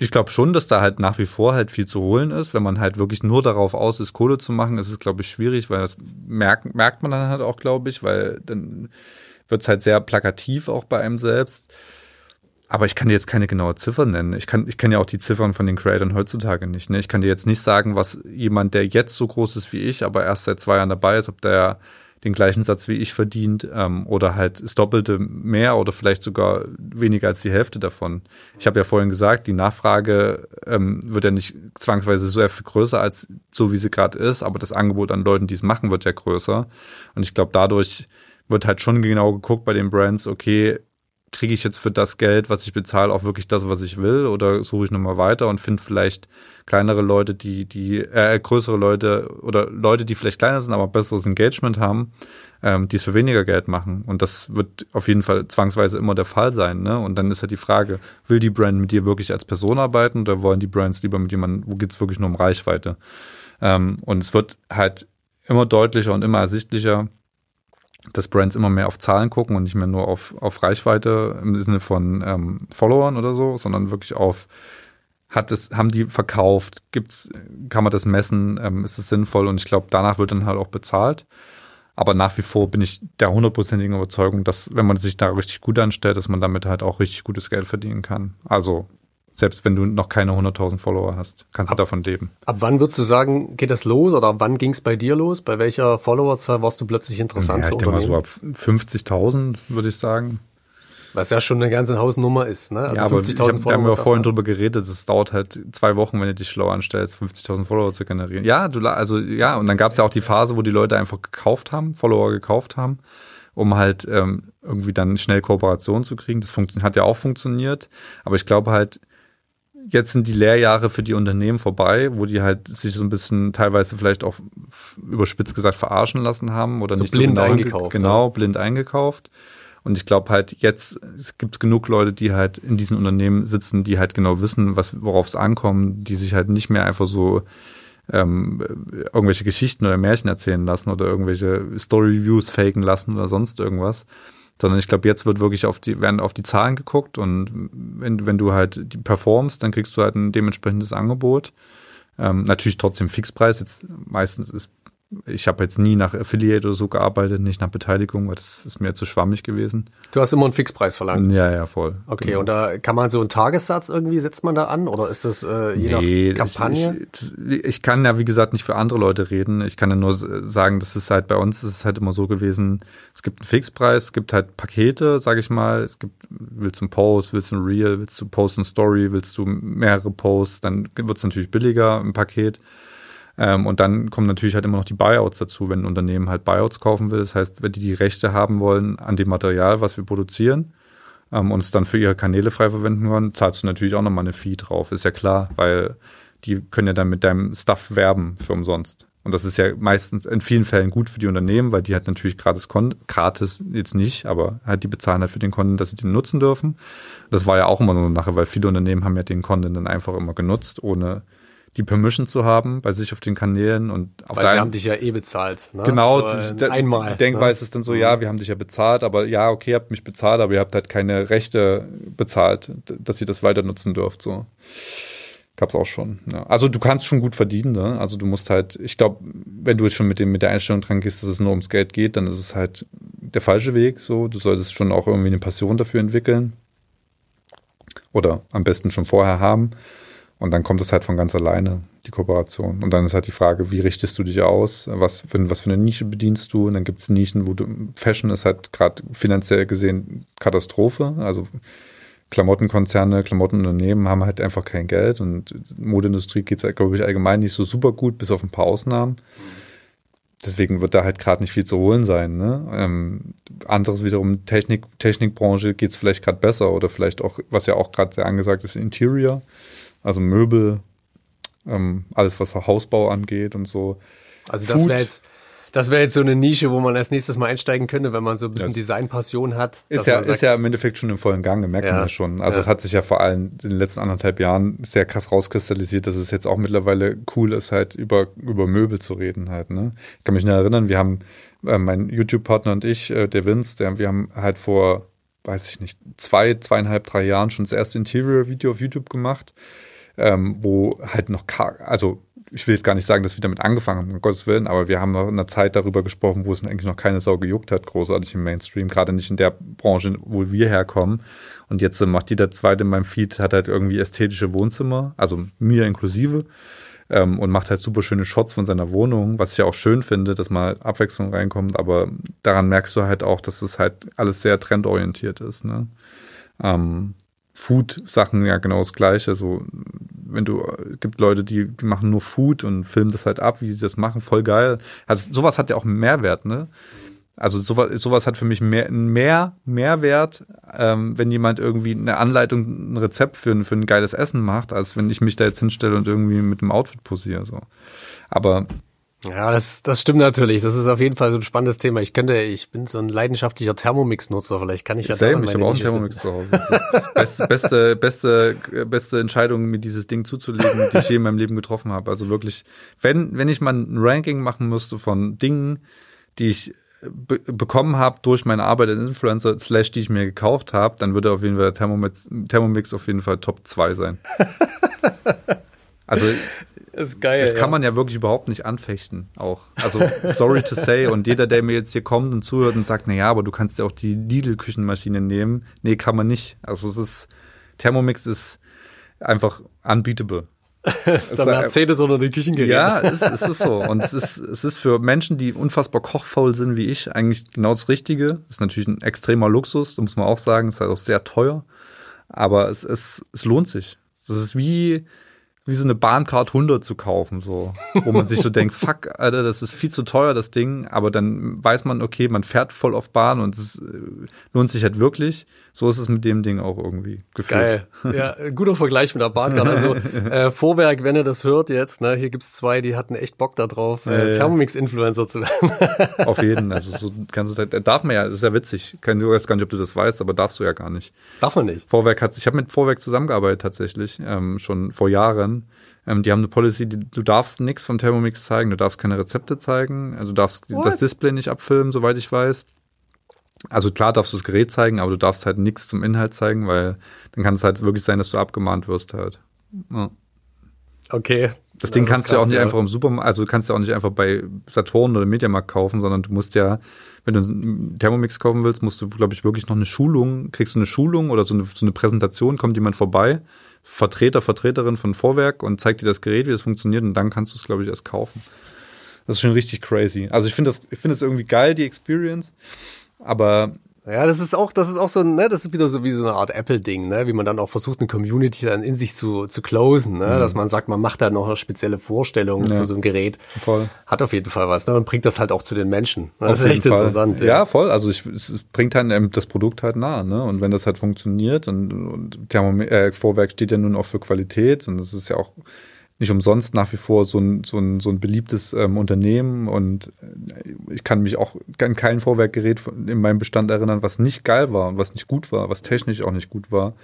Ich glaube schon, dass da halt nach wie vor halt viel zu holen ist. Wenn man halt wirklich nur darauf aus ist, Kohle zu machen, ist es, glaube ich, schwierig, weil das merkt, merkt man dann halt auch, glaube ich, weil dann wird es halt sehr plakativ auch bei einem selbst. Aber ich kann dir jetzt keine genaue Ziffer nennen. Ich kann, ich kenne ja auch die Ziffern von den Creatoren heutzutage nicht. Ne? Ich kann dir jetzt nicht sagen, was jemand, der jetzt so groß ist wie ich, aber erst seit zwei Jahren dabei ist, ob der den gleichen Satz wie ich verdient ähm, oder halt das Doppelte mehr oder vielleicht sogar weniger als die Hälfte davon. Ich habe ja vorhin gesagt, die Nachfrage ähm, wird ja nicht zwangsweise so viel größer als so, wie sie gerade ist, aber das Angebot an Leuten, die es machen, wird ja größer. Und ich glaube, dadurch wird halt schon genau geguckt bei den Brands, okay, kriege ich jetzt für das Geld, was ich bezahle, auch wirklich das, was ich will? Oder suche ich nochmal weiter und finde vielleicht kleinere Leute, die, die, äh, größere Leute oder Leute, die vielleicht kleiner sind, aber besseres Engagement haben, ähm, die es für weniger Geld machen. Und das wird auf jeden Fall zwangsweise immer der Fall sein. Ne? Und dann ist ja die Frage, will die Brand mit dir wirklich als Person arbeiten oder wollen die Brands lieber mit jemandem, wo geht's wirklich nur um Reichweite? Ähm, und es wird halt immer deutlicher und immer ersichtlicher, dass Brands immer mehr auf Zahlen gucken und nicht mehr nur auf, auf Reichweite im Sinne von ähm, Followern oder so, sondern wirklich auf hat es, haben die verkauft? Gibt's, kann man das messen? Ähm, ist es sinnvoll? Und ich glaube, danach wird dann halt auch bezahlt. Aber nach wie vor bin ich der hundertprozentigen Überzeugung, dass wenn man sich da richtig gut anstellt, dass man damit halt auch richtig gutes Geld verdienen kann. Also selbst wenn du noch keine 100.000 Follower hast, kannst ab, du davon leben. Ab wann würdest du sagen, geht das los oder wann ging es bei dir los? Bei welcher Followerzahl warst du plötzlich interessant ja, ich denke mal so ab 50.000 würde ich sagen. Was ja schon eine ganze Hausnummer ist, ne? Also ja, 50.000 Follower. Wir haben ja vorhin drüber geredet, es dauert halt zwei Wochen, wenn du dich schlau anstellst, 50.000 Follower zu generieren. Ja, du, also, ja, und dann gab es ja auch die Phase, wo die Leute einfach gekauft haben, Follower gekauft haben, um halt ähm, irgendwie dann schnell Kooperation zu kriegen. Das hat ja auch funktioniert. Aber ich glaube halt, jetzt sind die Lehrjahre für die Unternehmen vorbei, wo die halt sich so ein bisschen teilweise vielleicht auch überspitzt gesagt verarschen lassen haben oder so nicht blind so genau eingekauft. Genau, ja. blind eingekauft. Und ich glaube halt, jetzt es gibt genug Leute, die halt in diesen Unternehmen sitzen, die halt genau wissen, was, worauf es ankommt, die sich halt nicht mehr einfach so ähm, irgendwelche Geschichten oder Märchen erzählen lassen oder irgendwelche Story-Reviews faken lassen oder sonst irgendwas. Sondern ich glaube, jetzt wird wirklich auf die, werden auf die Zahlen geguckt und wenn, wenn du halt die performst, dann kriegst du halt ein dementsprechendes Angebot. Ähm, natürlich trotzdem Fixpreis. Jetzt meistens ist ich habe jetzt nie nach Affiliate oder so gearbeitet, nicht nach Beteiligung, weil das ist mir zu schwammig gewesen. Du hast immer einen Fixpreis verlangt? Ja, ja, voll. Okay, genau. und da kann man so einen Tagessatz irgendwie, setzt man da an oder ist das äh, je nee, nach Kampagne? Ist, ich kann ja, wie gesagt, nicht für andere Leute reden. Ich kann ja nur sagen, das ist halt bei uns, ist es halt immer so gewesen, es gibt einen Fixpreis, es gibt halt Pakete, sage ich mal. Es gibt, willst du einen Post, willst du ein Reel, willst du Post und Story, willst du mehrere Posts, dann wird es natürlich billiger im Paket. Ähm, und dann kommen natürlich halt immer noch die Buyouts dazu, wenn ein Unternehmen halt Buyouts kaufen will. Das heißt, wenn die die Rechte haben wollen an dem Material, was wir produzieren ähm, und es dann für ihre Kanäle frei verwenden wollen, zahlst du natürlich auch nochmal eine Fee drauf. Ist ja klar, weil die können ja dann mit deinem Stuff werben für umsonst. Und das ist ja meistens in vielen Fällen gut für die Unternehmen, weil die halt natürlich gratis, gratis jetzt nicht, aber halt die bezahlen halt für den Content, dass sie den nutzen dürfen. Das war ja auch immer so eine Sache, weil viele Unternehmen haben ja den Content dann einfach immer genutzt, ohne die Permission zu haben bei sich auf den Kanälen und auf Weil sie haben dich ja eh bezahlt. Ne? Genau, so die, einmal. Die Denkweise ne? ist dann so, ja, mhm. wir haben dich ja bezahlt, aber ja, okay, ihr habt mich bezahlt, aber ihr habt halt keine Rechte bezahlt, dass ihr das weiter nutzen dürft. So gab's auch schon. Ja. Also du kannst schon gut verdienen, ne? Also du musst halt, ich glaube, wenn du jetzt schon mit dem mit der Einstellung dran gehst, dass es nur ums Geld geht, dann ist es halt der falsche Weg. So, du solltest schon auch irgendwie eine Passion dafür entwickeln oder am besten schon vorher haben. Und dann kommt es halt von ganz alleine, die Kooperation. Und dann ist halt die Frage, wie richtest du dich aus? Was für, was für eine Nische bedienst du? Und dann gibt es Nischen, wo du, Fashion ist halt gerade finanziell gesehen Katastrophe. Also Klamottenkonzerne, Klamottenunternehmen haben halt einfach kein Geld und Modeindustrie geht es, halt, glaube ich, allgemein nicht so super gut, bis auf ein paar Ausnahmen. Deswegen wird da halt gerade nicht viel zu holen sein. Ne? Ähm, anderes wiederum, Technik, Technikbranche geht es vielleicht gerade besser oder vielleicht auch, was ja auch gerade sehr angesagt ist, Interior also Möbel, ähm, alles was Hausbau angeht und so. Also das wäre jetzt das wäre jetzt so eine Nische, wo man als nächstes mal einsteigen könnte, wenn man so ein bisschen ja. Designpassion hat. Ist ja, sagt, ist ja im Endeffekt schon im vollen Gange, merkt ja, man ja schon. Also ja. es hat sich ja vor allem in den letzten anderthalb Jahren sehr krass rauskristallisiert, dass es jetzt auch mittlerweile cool ist, halt über, über Möbel zu reden halt. Ne? Ich kann mich nur erinnern, wir haben, äh, mein YouTube-Partner und ich, äh, der Vince, der, wir haben halt vor, weiß ich nicht, zwei, zweieinhalb, drei Jahren schon das erste Interior-Video auf YouTube gemacht ähm, wo halt noch, also ich will jetzt gar nicht sagen, dass wir damit angefangen haben, um Gottes Willen, aber wir haben noch in einer Zeit darüber gesprochen, wo es eigentlich noch keine Sau gejuckt hat, großartig im Mainstream, gerade nicht in der Branche, wo wir herkommen. Und jetzt äh, macht jeder Zweite in meinem Feed, hat halt irgendwie ästhetische Wohnzimmer, also mir inklusive, ähm, und macht halt super schöne Shots von seiner Wohnung, was ich ja auch schön finde, dass mal Abwechslung reinkommt, aber daran merkst du halt auch, dass es halt alles sehr trendorientiert ist. Ne? Ähm, Food-Sachen ja genau das Gleiche. So, wenn du, gibt Leute, die, die machen nur Food und filmen das halt ab, wie sie das machen, voll geil. Also sowas hat ja auch einen Mehrwert, ne? Also sowas, sowas hat für mich mehr, mehr Mehrwert, ähm, wenn jemand irgendwie eine Anleitung, ein Rezept für für ein geiles Essen macht, als wenn ich mich da jetzt hinstelle und irgendwie mit einem Outfit posiere. So. Aber ja, das, das stimmt natürlich. Das ist auf jeden Fall so ein spannendes Thema. Ich könnte, ich bin so ein leidenschaftlicher Thermomix-Nutzer. Vielleicht kann ich ja Same, ich habe auch einen Thermomix zu Hause. Beste, beste, beste, beste Entscheidung, mir dieses Ding zuzulegen, die ich je in meinem Leben getroffen habe. Also wirklich, wenn, wenn ich mal ein Ranking machen müsste von Dingen, die ich be bekommen habe durch meine Arbeit als Influencer, slash die ich mir gekauft habe, dann würde auf jeden Fall Thermomix, Thermomix auf jeden Fall Top 2 sein. also ist geil. Das kann man ja wirklich überhaupt nicht anfechten, auch. Also, sorry to say. Und jeder, der mir jetzt hier kommt und zuhört und sagt, na ja, aber du kannst ja auch die Lidl-Küchenmaschine nehmen. Nee, kann man nicht. Also, es ist, Thermomix ist einfach unbeatable. das ist der Mercedes oder die Küchengeräte. Ja, es, es ist so. Und es ist, es ist für Menschen, die unfassbar kochfaul sind wie ich, eigentlich genau das Richtige. Ist natürlich ein extremer Luxus, muss man auch sagen. Ist halt auch sehr teuer. Aber es, es, es lohnt sich. Das ist wie, wie so eine Bahncard 100 zu kaufen, so. Wo man sich so denkt, fuck, Alter, das ist viel zu teuer, das Ding. Aber dann weiß man, okay, man fährt voll auf Bahn und es äh, lohnt sich halt wirklich. So ist es mit dem Ding auch irgendwie gefühlt. Geil. Ja, guter Vergleich mit der Bahncard. Also, äh, Vorwerk, wenn ihr das hört jetzt, ne, hier gibt's zwei, die hatten echt Bock darauf, äh, äh, Thermomix-Influencer zu werden. auf jeden. Also, so kannst du, darf man ja, das ist ja witzig. Ich weiß gar nicht, ob du das weißt, aber darfst du ja gar nicht. Darf man nicht. Vorwerk hat, ich habe mit Vorwerk zusammengearbeitet tatsächlich, ähm, schon vor Jahren ähm, die haben eine Policy, die, du darfst nichts vom Thermomix zeigen, du darfst keine Rezepte zeigen, also du darfst What? das Display nicht abfilmen, soweit ich weiß. Also klar darfst du das Gerät zeigen, aber du darfst halt nichts zum Inhalt zeigen, weil dann kann es halt wirklich sein, dass du abgemahnt wirst halt. Ja. Okay. Das, Ding kannst du ja auch nicht ja. einfach im Supermarkt, also du kannst ja auch nicht einfach bei Saturn oder Mediamarkt kaufen, sondern du musst ja, wenn du einen Thermomix kaufen willst, musst du, glaube ich, wirklich noch eine Schulung, kriegst du eine Schulung oder so eine, so eine Präsentation, kommt jemand vorbei Vertreter, Vertreterin von Vorwerk und zeigt dir das Gerät, wie das funktioniert und dann kannst du es, glaube ich, erst kaufen. Das ist schon richtig crazy. Also ich finde das, ich finde das irgendwie geil, die Experience. Aber ja, das ist auch, das ist auch so, ne, das ist wieder so wie so eine Art Apple-Ding, ne, wie man dann auch versucht, eine Community dann in sich zu, zu closen, ne, mhm. dass man sagt, man macht da noch eine spezielle Vorstellung ja. für so ein Gerät. Voll. Hat auf jeden Fall was, ne, und bringt das halt auch zu den Menschen. Das auf ist echt Fall. interessant. Ja. ja, voll. Also ich, es bringt halt das Produkt halt nah, ne, und wenn das halt funktioniert und, und Thermom äh, Vorwerk steht ja nun auch für Qualität und das ist ja auch nicht umsonst nach wie vor so ein, so ein, so ein beliebtes ähm, Unternehmen und äh, ich kann mich auch an kein Vorwerkgerät in meinem Bestand erinnern, was nicht geil war und was nicht gut war, was technisch auch nicht gut war.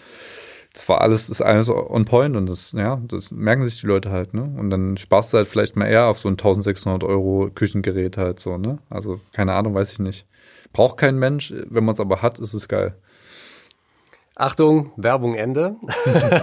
Das war alles, ist alles on point und das, ja, das merken sich die Leute halt, ne? Und dann sparst du halt vielleicht mal eher auf so ein 1600 Euro Küchengerät halt so, ne? Also, keine Ahnung, weiß ich nicht. Braucht kein Mensch, wenn man es aber hat, ist es geil. Achtung, Werbung Ende.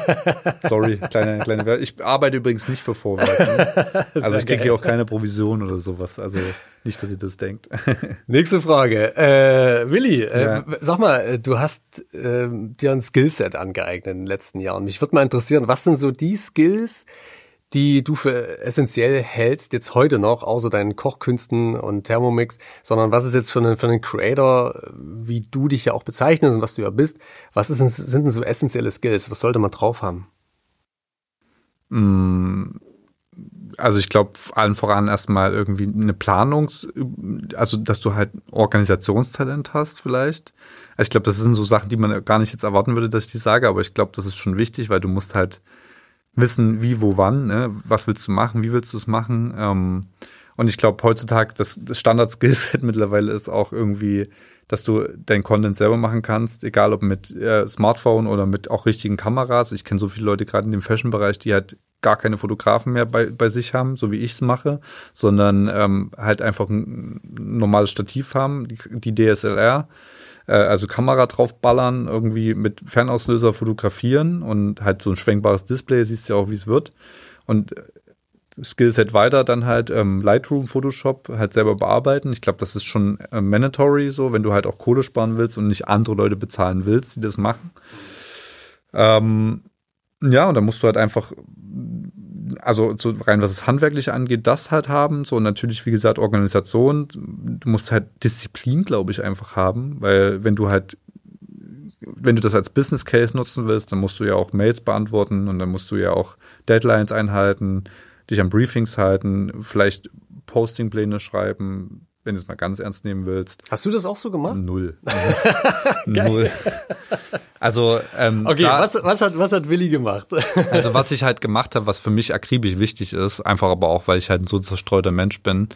Sorry, kleine, kleine Werbung. Ich arbeite übrigens nicht für Vorwerk. Ne? Also ich kriege hier auch keine Provision oder sowas. Also nicht, dass ihr das denkt. Nächste Frage. Äh, Willi, äh, ja. sag mal, äh, du hast äh, dir ein Skillset angeeignet in den letzten Jahren. Mich würde mal interessieren, was sind so die Skills, die du für essentiell hältst, jetzt heute noch, außer deinen Kochkünsten und Thermomix, sondern was ist jetzt für einen, für einen Creator, wie du dich ja auch bezeichnest und was du ja bist, was ist, sind denn so essentielle Skills? Was sollte man drauf haben? Mm, also ich glaube, allen voran erstmal irgendwie eine Planungs-, also dass du halt Organisationstalent hast vielleicht. Also ich glaube, das sind so Sachen, die man gar nicht jetzt erwarten würde, dass ich die sage, aber ich glaube, das ist schon wichtig, weil du musst halt wissen, wie, wo, wann, ne? was willst du machen, wie willst du es machen. Ähm, und ich glaube, heutzutage, das, das Standard-Skillset mittlerweile ist auch irgendwie, dass du dein Content selber machen kannst, egal ob mit äh, Smartphone oder mit auch richtigen Kameras. Ich kenne so viele Leute gerade in dem Fashion-Bereich, die halt gar keine Fotografen mehr bei, bei sich haben, so wie ich es mache, sondern ähm, halt einfach ein normales Stativ haben, die, die DSLR äh, also Kamera draufballern, irgendwie mit Fernauslöser fotografieren und halt so ein schwenkbares Display, siehst ja auch, wie es wird. Und äh, Skillset weiter dann halt ähm, Lightroom, Photoshop halt selber bearbeiten. Ich glaube, das ist schon äh, mandatory so, wenn du halt auch Kohle sparen willst und nicht andere Leute bezahlen willst, die das machen. Ähm, ja, und da musst du halt einfach also so rein was das Handwerkliche angeht, das halt haben. So und natürlich, wie gesagt, Organisation. Du musst halt Disziplin, glaube ich, einfach haben, weil wenn du halt, wenn du das als Business Case nutzen willst, dann musst du ja auch Mails beantworten und dann musst du ja auch Deadlines einhalten, dich an Briefings halten, vielleicht Postingpläne schreiben, wenn du es mal ganz ernst nehmen willst. Hast du das auch so gemacht? Null. Null. Also, ähm, okay, da, was, was, hat, was hat Willi gemacht? also, was ich halt gemacht habe, was für mich akribisch wichtig ist, einfach aber auch, weil ich halt ein so zerstreuter Mensch bin.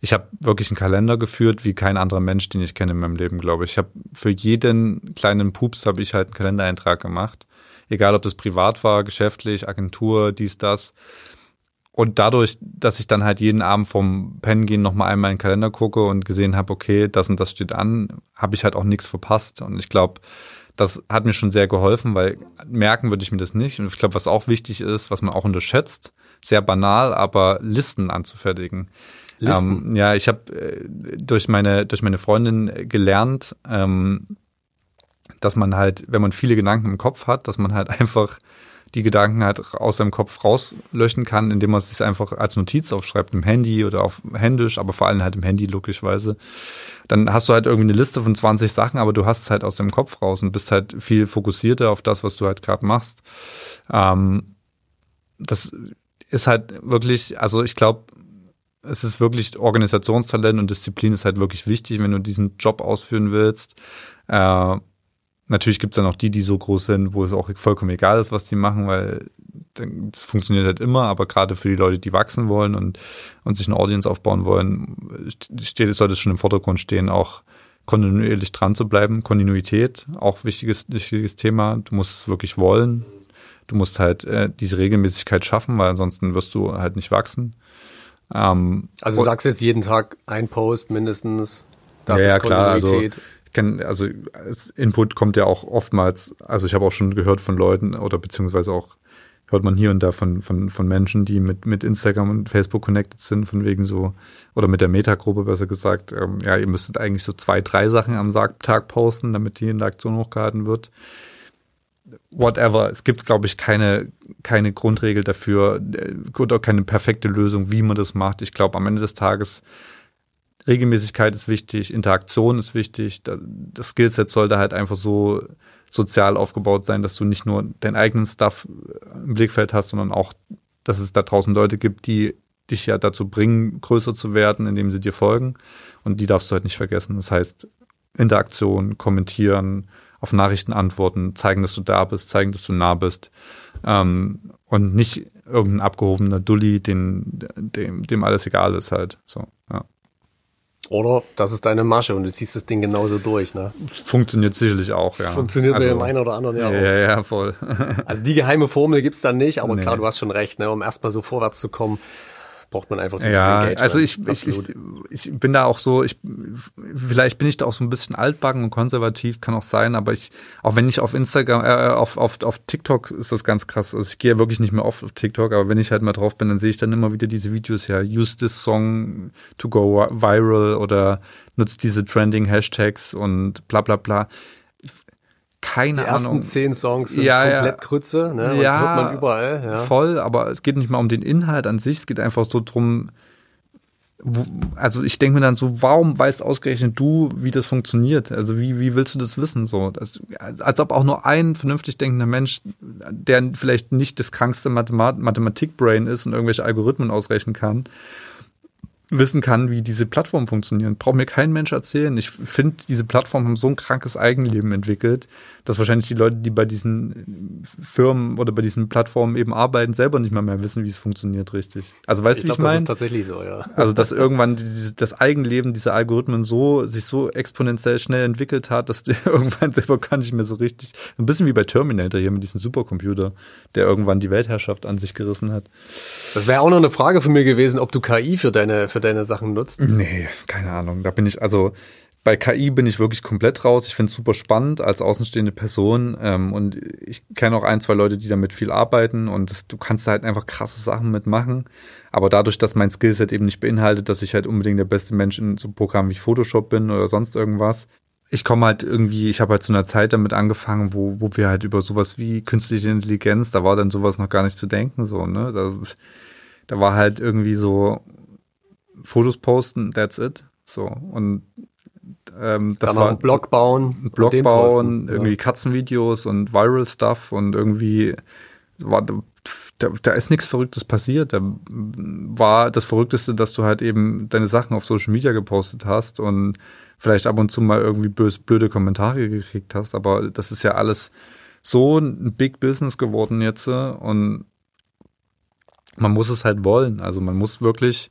Ich habe wirklich einen Kalender geführt, wie kein anderer Mensch, den ich kenne in meinem Leben, glaube ich. Ich habe für jeden kleinen Pups habe ich halt einen Kalendereintrag gemacht. Egal, ob das privat war, geschäftlich, Agentur, dies, das. Und dadurch, dass ich dann halt jeden Abend vom Pennen gehen noch mal einmal in den Kalender gucke und gesehen habe, okay, das und das steht an, habe ich halt auch nichts verpasst. Und ich glaube, das hat mir schon sehr geholfen, weil merken würde ich mir das nicht. Und ich glaube, was auch wichtig ist, was man auch unterschätzt, sehr banal, aber Listen anzufertigen. Listen. Ähm, ja, ich habe äh, durch meine durch meine Freundin gelernt, ähm, dass man halt, wenn man viele Gedanken im Kopf hat, dass man halt einfach die Gedanken halt aus seinem Kopf rauslöschen kann, indem man es sich einfach als Notiz aufschreibt, im Handy oder auf händisch, aber vor allem halt im Handy logischerweise. Dann hast du halt irgendwie eine Liste von 20 Sachen, aber du hast es halt aus deinem Kopf raus und bist halt viel fokussierter auf das, was du halt gerade machst. Ähm, das ist halt wirklich, also ich glaube, es ist wirklich Organisationstalent und Disziplin ist halt wirklich wichtig, wenn du diesen Job ausführen willst. Äh, Natürlich gibt es dann auch die, die so groß sind, wo es auch vollkommen egal ist, was die machen, weil es funktioniert halt immer, aber gerade für die Leute, die wachsen wollen und, und sich eine Audience aufbauen wollen, steht, sollte es schon im Vordergrund stehen, auch kontinuierlich dran zu bleiben. Kontinuität, auch wichtiges, wichtiges Thema. Du musst es wirklich wollen. Du musst halt äh, diese Regelmäßigkeit schaffen, weil ansonsten wirst du halt nicht wachsen. Ähm, also du sagst jetzt jeden Tag ein Post mindestens. Das ja, ist Kontinuität. Klar, also kenne, also Input kommt ja auch oftmals, also ich habe auch schon gehört von Leuten oder beziehungsweise auch hört man hier und da von, von, von Menschen, die mit, mit Instagram und Facebook connected sind, von wegen so, oder mit der Metagruppe besser gesagt, ähm, ja, ihr müsstet eigentlich so zwei, drei Sachen am Tag posten, damit die in der Aktion hochgehalten wird. Whatever. Es gibt, glaube ich, keine, keine Grundregel dafür äh, oder keine perfekte Lösung, wie man das macht. Ich glaube, am Ende des Tages Regelmäßigkeit ist wichtig, Interaktion ist wichtig. Das Skillset sollte halt einfach so sozial aufgebaut sein, dass du nicht nur deinen eigenen Stuff im Blickfeld hast, sondern auch, dass es da draußen Leute gibt, die dich ja dazu bringen, größer zu werden, indem sie dir folgen. Und die darfst du halt nicht vergessen. Das heißt, Interaktion, kommentieren, auf Nachrichten antworten, zeigen, dass du da bist, zeigen, dass du nah bist. Ähm, und nicht irgendein abgehobener Dulli, den, dem, dem alles egal ist halt. So, ja. Oder das ist deine Masche und du ziehst das Ding genauso durch, ne? Funktioniert sicherlich auch, ja. Funktioniert also, bei dem einen oder anderen, ja. Ja, ja, voll. also die geheime Formel gibt's dann nicht, aber nee. klar, du hast schon recht, ne? Um erstmal so vorwärts zu kommen, braucht man einfach dieses ja, Engagement. Also ich, ich, ich, ich bin da auch so, ich, vielleicht bin ich da auch so ein bisschen altbacken und konservativ, kann auch sein, aber ich, auch wenn ich auf Instagram, äh, auf, auf, auf TikTok ist das ganz krass. Also ich gehe ja wirklich nicht mehr oft auf TikTok, aber wenn ich halt mal drauf bin, dann sehe ich dann immer wieder diese Videos, ja, use this song to go viral oder nutzt diese trending Hashtags und bla bla bla keine die Ahnung. Die ersten zehn Songs sind ja, komplett ja. Krütze, ne? Ja, hört man überall. Ja. Voll, aber es geht nicht mal um den Inhalt an sich, es geht einfach so drum, wo, also ich denke mir dann so, warum weißt ausgerechnet du, wie das funktioniert? Also wie, wie willst du das wissen? So, das, als ob auch nur ein vernünftig denkender Mensch, der vielleicht nicht das krankste Mathematik-Brain ist und irgendwelche Algorithmen ausrechnen kann, wissen kann, wie diese Plattformen funktionieren. Braucht mir kein Mensch erzählen. Ich finde, diese Plattformen haben so ein krankes Eigenleben entwickelt, dass wahrscheinlich die Leute, die bei diesen Firmen oder bei diesen Plattformen eben arbeiten, selber nicht mal mehr wissen, wie es funktioniert richtig. Also weißt du, wie ich meine? Das ist tatsächlich so, ja. Also dass irgendwann die, das Eigenleben dieser Algorithmen so sich so exponentiell schnell entwickelt hat, dass die irgendwann selber gar nicht mehr so richtig. Ein bisschen wie bei Terminator hier mit diesem Supercomputer, der irgendwann die Weltherrschaft an sich gerissen hat. Das wäre auch noch eine Frage von mir gewesen, ob du KI für deine für deine Sachen nutzt. Nee, keine Ahnung. Da bin ich also bei KI bin ich wirklich komplett raus. Ich finde es super spannend als außenstehende Person. Ähm, und ich kenne auch ein, zwei Leute, die damit viel arbeiten und das, du kannst halt einfach krasse Sachen mitmachen. Aber dadurch, dass mein Skillset eben nicht beinhaltet, dass ich halt unbedingt der beste Mensch in so Programmen wie Photoshop bin oder sonst irgendwas. Ich komme halt irgendwie, ich habe halt zu einer Zeit damit angefangen, wo, wo wir halt über sowas wie künstliche Intelligenz, da war dann sowas noch gar nicht zu denken, so, ne? Da, da war halt irgendwie so Fotos posten, that's it. So. Und ähm, das Dann war einen Blog bauen, Blog bauen, irgendwie ja. Katzenvideos und Viral Stuff und irgendwie war da, da ist nichts Verrücktes passiert. Da war das Verrückteste, dass du halt eben deine Sachen auf Social Media gepostet hast und vielleicht ab und zu mal irgendwie böse, blöde Kommentare gekriegt hast. Aber das ist ja alles so ein Big Business geworden jetzt und man muss es halt wollen. Also man muss wirklich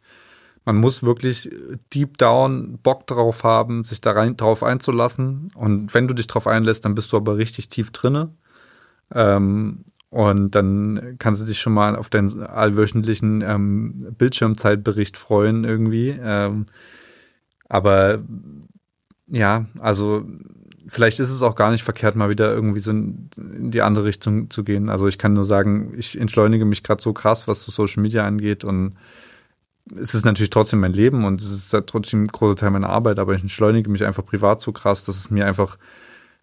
man muss wirklich deep down Bock drauf haben, sich da rein drauf einzulassen. Und wenn du dich drauf einlässt, dann bist du aber richtig tief drinne. Ähm, und dann kannst du dich schon mal auf deinen allwöchentlichen ähm, Bildschirmzeitbericht freuen irgendwie. Ähm, aber ja, also vielleicht ist es auch gar nicht verkehrt, mal wieder irgendwie so in die andere Richtung zu gehen. Also ich kann nur sagen, ich entschleunige mich gerade so krass, was so Social Media angeht und es ist natürlich trotzdem mein Leben und es ist trotzdem ein großer Teil meiner Arbeit, aber ich entschleunige mich einfach privat so krass, dass es mir einfach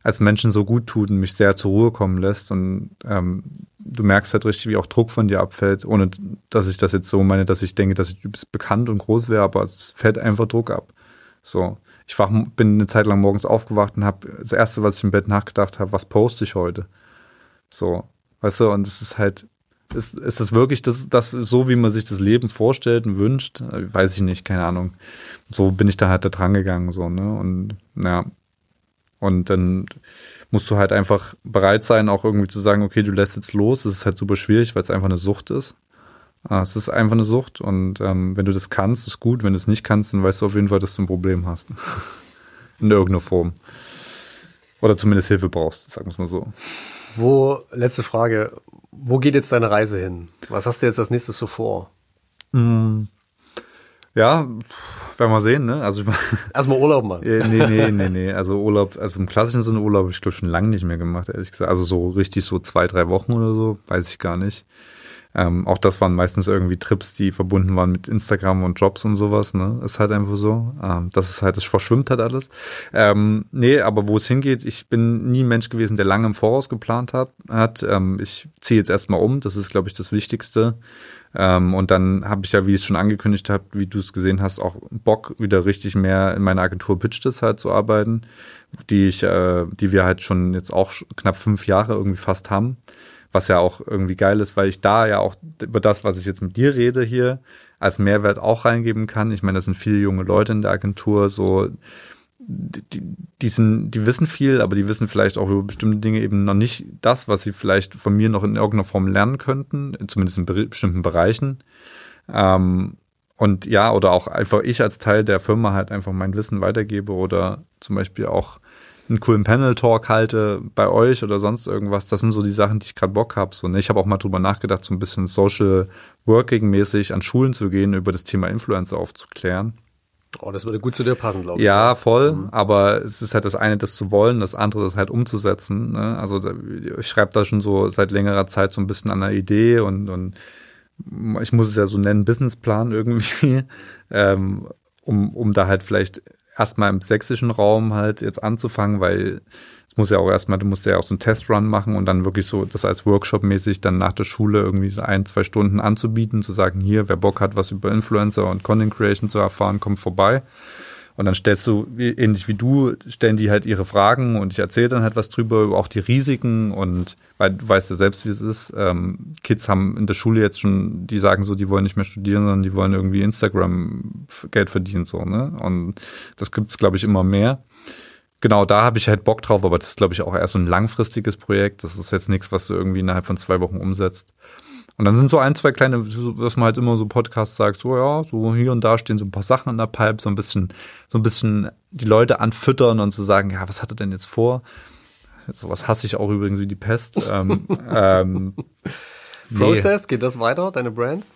als Menschen so gut tut und mich sehr zur Ruhe kommen lässt und ähm, du merkst halt richtig, wie auch Druck von dir abfällt, ohne dass ich das jetzt so meine, dass ich denke, dass ich bekannt und groß wäre, aber es fällt einfach Druck ab. So, ich wach, bin eine Zeit lang morgens aufgewacht und habe das erste, was ich im Bett nachgedacht habe, was poste ich heute? So, weißt du, und es ist halt, ist, ist das wirklich das, das so, wie man sich das Leben vorstellt und wünscht? Weiß ich nicht, keine Ahnung. So bin ich da halt da dran gegangen, so, ne, und, ja. Und dann musst du halt einfach bereit sein, auch irgendwie zu sagen, okay, du lässt jetzt los. Das ist halt super schwierig, weil es einfach eine Sucht ist. Ah, es ist einfach eine Sucht und ähm, wenn du das kannst, ist gut. Wenn du es nicht kannst, dann weißt du auf jeden Fall, dass du ein Problem hast. In irgendeiner Form. Oder zumindest Hilfe brauchst, sagen wir es mal so. Wo, letzte Frage, wo geht jetzt deine Reise hin? Was hast du jetzt als nächstes so vor? Mm. Ja, werden wir sehen, ne? Also erstmal Urlaub machen. nee, nee, nee, nee. Also Urlaub, also im klassischen Sinne Urlaub habe ich glaube schon lange nicht mehr gemacht, ehrlich gesagt. Also so richtig so zwei, drei Wochen oder so, weiß ich gar nicht. Ähm, auch das waren meistens irgendwie Trips, die verbunden waren mit Instagram und Jobs und sowas. Ne? Ist halt einfach so. Ähm, das ist halt, das verschwimmt halt alles. Ähm, nee, aber wo es hingeht, ich bin nie ein Mensch gewesen, der lange im Voraus geplant hat. hat. Ähm, ich ziehe jetzt erstmal um, das ist, glaube ich, das Wichtigste. Ähm, und dann habe ich ja, wie ich es schon angekündigt habe, wie du es gesehen hast, auch Bock, wieder richtig mehr in meiner Agentur Pitches halt zu arbeiten, die ich, äh, die wir halt schon jetzt auch knapp fünf Jahre irgendwie fast haben was ja auch irgendwie geil ist, weil ich da ja auch über das, was ich jetzt mit dir rede hier, als Mehrwert auch reingeben kann. Ich meine, das sind viele junge Leute in der Agentur, so die, die, sind, die wissen viel, aber die wissen vielleicht auch über bestimmte Dinge eben noch nicht das, was sie vielleicht von mir noch in irgendeiner Form lernen könnten, zumindest in bestimmten Bereichen. Ähm, und ja, oder auch einfach ich als Teil der Firma halt einfach mein Wissen weitergebe oder zum Beispiel auch einen coolen Panel-Talk halte bei euch oder sonst irgendwas. Das sind so die Sachen, die ich gerade Bock habe. So, ne? Ich habe auch mal drüber nachgedacht, so ein bisschen Social Working-mäßig an Schulen zu gehen, über das Thema Influencer aufzuklären. Oh, das würde gut zu dir passen, glaube ich. Ja, voll. Mhm. Aber es ist halt das eine, das zu wollen, das andere, das halt umzusetzen. Ne? Also ich schreibe da schon so seit längerer Zeit so ein bisschen an einer Idee und, und ich muss es ja so nennen, Businessplan irgendwie, ähm, um, um da halt vielleicht erstmal im sächsischen Raum halt jetzt anzufangen, weil es muss ja auch erstmal, du musst ja auch so einen Testrun machen und dann wirklich so das als Workshop-mäßig dann nach der Schule irgendwie so ein, zwei Stunden anzubieten, zu sagen, hier, wer Bock hat, was über Influencer und Content Creation zu erfahren, kommt vorbei. Und dann stellst du, ähnlich wie du, stellen die halt ihre Fragen und ich erzähle dann halt was drüber, auch die Risiken und weil du weißt ja selbst, wie es ist. Ähm, Kids haben in der Schule jetzt schon, die sagen so, die wollen nicht mehr studieren, sondern die wollen irgendwie Instagram Geld verdienen, so, ne? Und das gibt's, glaube ich, immer mehr. Genau, da habe ich halt Bock drauf, aber das ist, glaube ich, auch eher so ein langfristiges Projekt. Das ist jetzt nichts, was du irgendwie innerhalb von zwei Wochen umsetzt. Und dann sind so ein, zwei kleine, dass man halt immer so Podcasts sagt, so ja, so hier und da stehen so ein paar Sachen in der Pipe, so ein bisschen, so ein bisschen die Leute anfüttern und zu sagen, ja, was hat er denn jetzt vor? Sowas hasse ich auch übrigens wie die Pest. ähm, ähm, nee. Process, geht das weiter, deine Brand?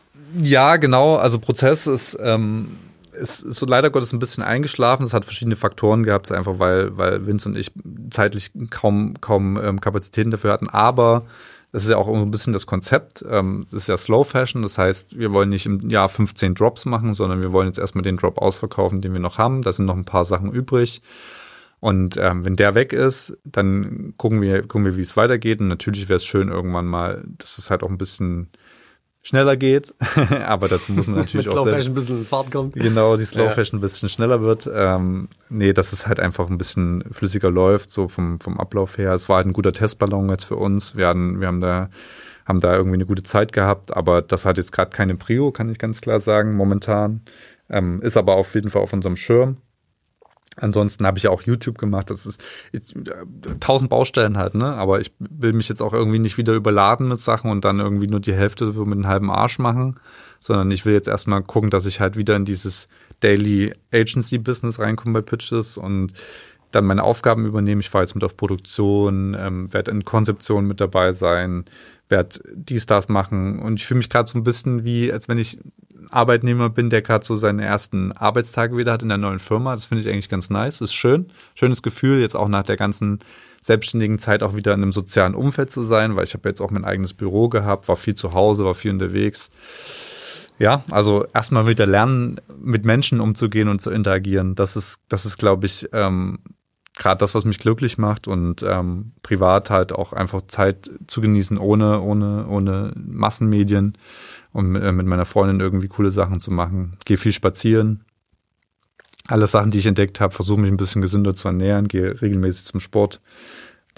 Ja, genau. Also Prozess ist, ähm, ist, ist so leider Gottes ein bisschen eingeschlafen. Es hat verschiedene Faktoren gehabt, einfach weil, weil Vince und ich zeitlich kaum, kaum ähm, Kapazitäten dafür hatten. Aber das ist ja auch ein bisschen das Konzept. Ähm, das ist ja Slow Fashion. Das heißt, wir wollen nicht im Jahr 15 Drops machen, sondern wir wollen jetzt erstmal den Drop ausverkaufen, den wir noch haben. Da sind noch ein paar Sachen übrig. Und ähm, wenn der weg ist, dann gucken wir, gucken wir, wie es weitergeht. Und natürlich wäre es schön irgendwann mal, dass es halt auch ein bisschen schneller geht. aber dazu muss man natürlich auch. Slow Fashion ein bisschen Fahrt kommt. Genau, die Slow Fashion ein bisschen schneller wird. Ähm, nee, dass es halt einfach ein bisschen flüssiger läuft, so vom, vom Ablauf her. Es war halt ein guter Testballon jetzt für uns. Wir, hatten, wir haben da haben da irgendwie eine gute Zeit gehabt, aber das hat jetzt gerade keine Prio, kann ich ganz klar sagen, momentan. Ähm, ist aber auf jeden Fall auf unserem Schirm. Ansonsten habe ich ja auch YouTube gemacht. Das ist tausend Baustellen halt, ne? Aber ich will mich jetzt auch irgendwie nicht wieder überladen mit Sachen und dann irgendwie nur die Hälfte mit einem halben Arsch machen, sondern ich will jetzt erstmal gucken, dass ich halt wieder in dieses Daily Agency Business reinkomme bei Pitches und dann meine Aufgaben übernehmen. Ich fahre jetzt mit auf Produktion, ähm, werde in Konzeption mit dabei sein, werde dies, das machen. Und ich fühle mich gerade so ein bisschen wie, als wenn ich Arbeitnehmer bin, der gerade so seine ersten Arbeitstage wieder hat in der neuen Firma. Das finde ich eigentlich ganz nice. Ist schön. Schönes Gefühl, jetzt auch nach der ganzen selbstständigen Zeit auch wieder in einem sozialen Umfeld zu sein, weil ich habe jetzt auch mein eigenes Büro gehabt, war viel zu Hause, war viel unterwegs. Ja, also erstmal wieder lernen, mit Menschen umzugehen und zu interagieren. Das ist, das ist, glaube ich, ähm, gerade das, was mich glücklich macht und ähm, privat halt auch einfach Zeit zu genießen ohne, ohne, ohne Massenmedien und mit, äh, mit meiner Freundin irgendwie coole Sachen zu machen. Gehe viel spazieren. Alle Sachen, die ich entdeckt habe, versuche mich ein bisschen gesünder zu ernähren, gehe regelmäßig zum Sport.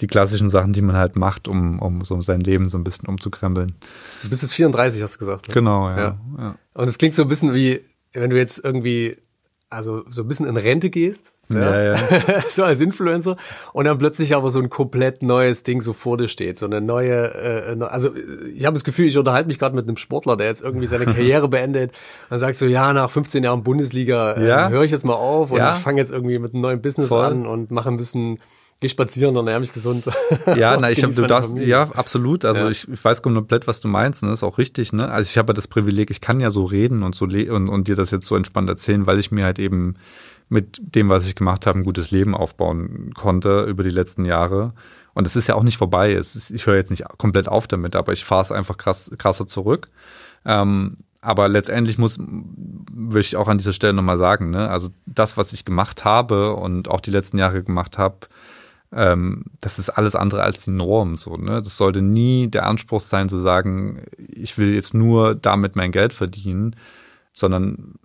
Die klassischen Sachen, die man halt macht, um, um so sein Leben so ein bisschen umzukrempeln. Du bist jetzt 34, hast du gesagt. Ne? Genau, ja, ja. ja. Und es klingt so ein bisschen wie, wenn du jetzt irgendwie also so ein bisschen in Rente gehst, ja, ja. so als Influencer und dann plötzlich aber so ein komplett neues Ding so vor dir steht, so eine neue, äh, also ich habe das Gefühl, ich unterhalte mich gerade mit einem Sportler, der jetzt irgendwie seine Karriere beendet, dann sagst du, ja, nach 15 Jahren Bundesliga äh, ja. höre ich jetzt mal auf und ich fange jetzt irgendwie mit einem neuen Business Voll. an und mache ein bisschen Geh spazieren und ernähr mich gesund. Ja, na, ich habe du darfst, ja, absolut. Also ja. ich, ich weiß komplett, was du meinst, ne? Ist auch richtig, ne? Also ich habe das Privileg, ich kann ja so reden und so und, und dir das jetzt so entspannt erzählen, weil ich mir halt eben mit dem, was ich gemacht habe, ein gutes Leben aufbauen konnte über die letzten Jahre. Und es ist ja auch nicht vorbei. Es ist, ich höre jetzt nicht komplett auf damit, aber ich fahre es einfach krass, krasser zurück. Ähm, aber letztendlich muss, würde ich auch an dieser Stelle nochmal sagen, ne? also das, was ich gemacht habe und auch die letzten Jahre gemacht habe, ähm, das ist alles andere als die Norm. So, ne? Das sollte nie der Anspruch sein zu sagen, ich will jetzt nur damit mein Geld verdienen, sondern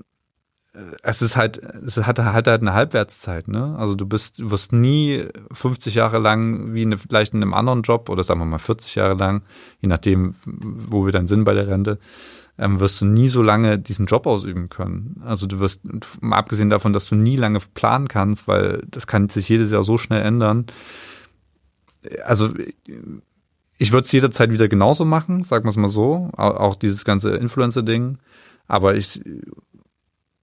äh, es ist halt, es hat, hat halt eine Halbwertszeit, ne? Also du bist, du wirst nie 50 Jahre lang wie eine, vielleicht in einem anderen Job oder sagen wir mal 40 Jahre lang, je nachdem, wo wir dann sind bei der Rente, ähm, wirst du nie so lange diesen Job ausüben können. Also du wirst, mal abgesehen davon, dass du nie lange planen kannst, weil das kann sich jedes Jahr so schnell ändern. Also ich würde es jederzeit wieder genauso machen, sagen wir es mal so, auch dieses ganze Influencer-Ding. Aber ich,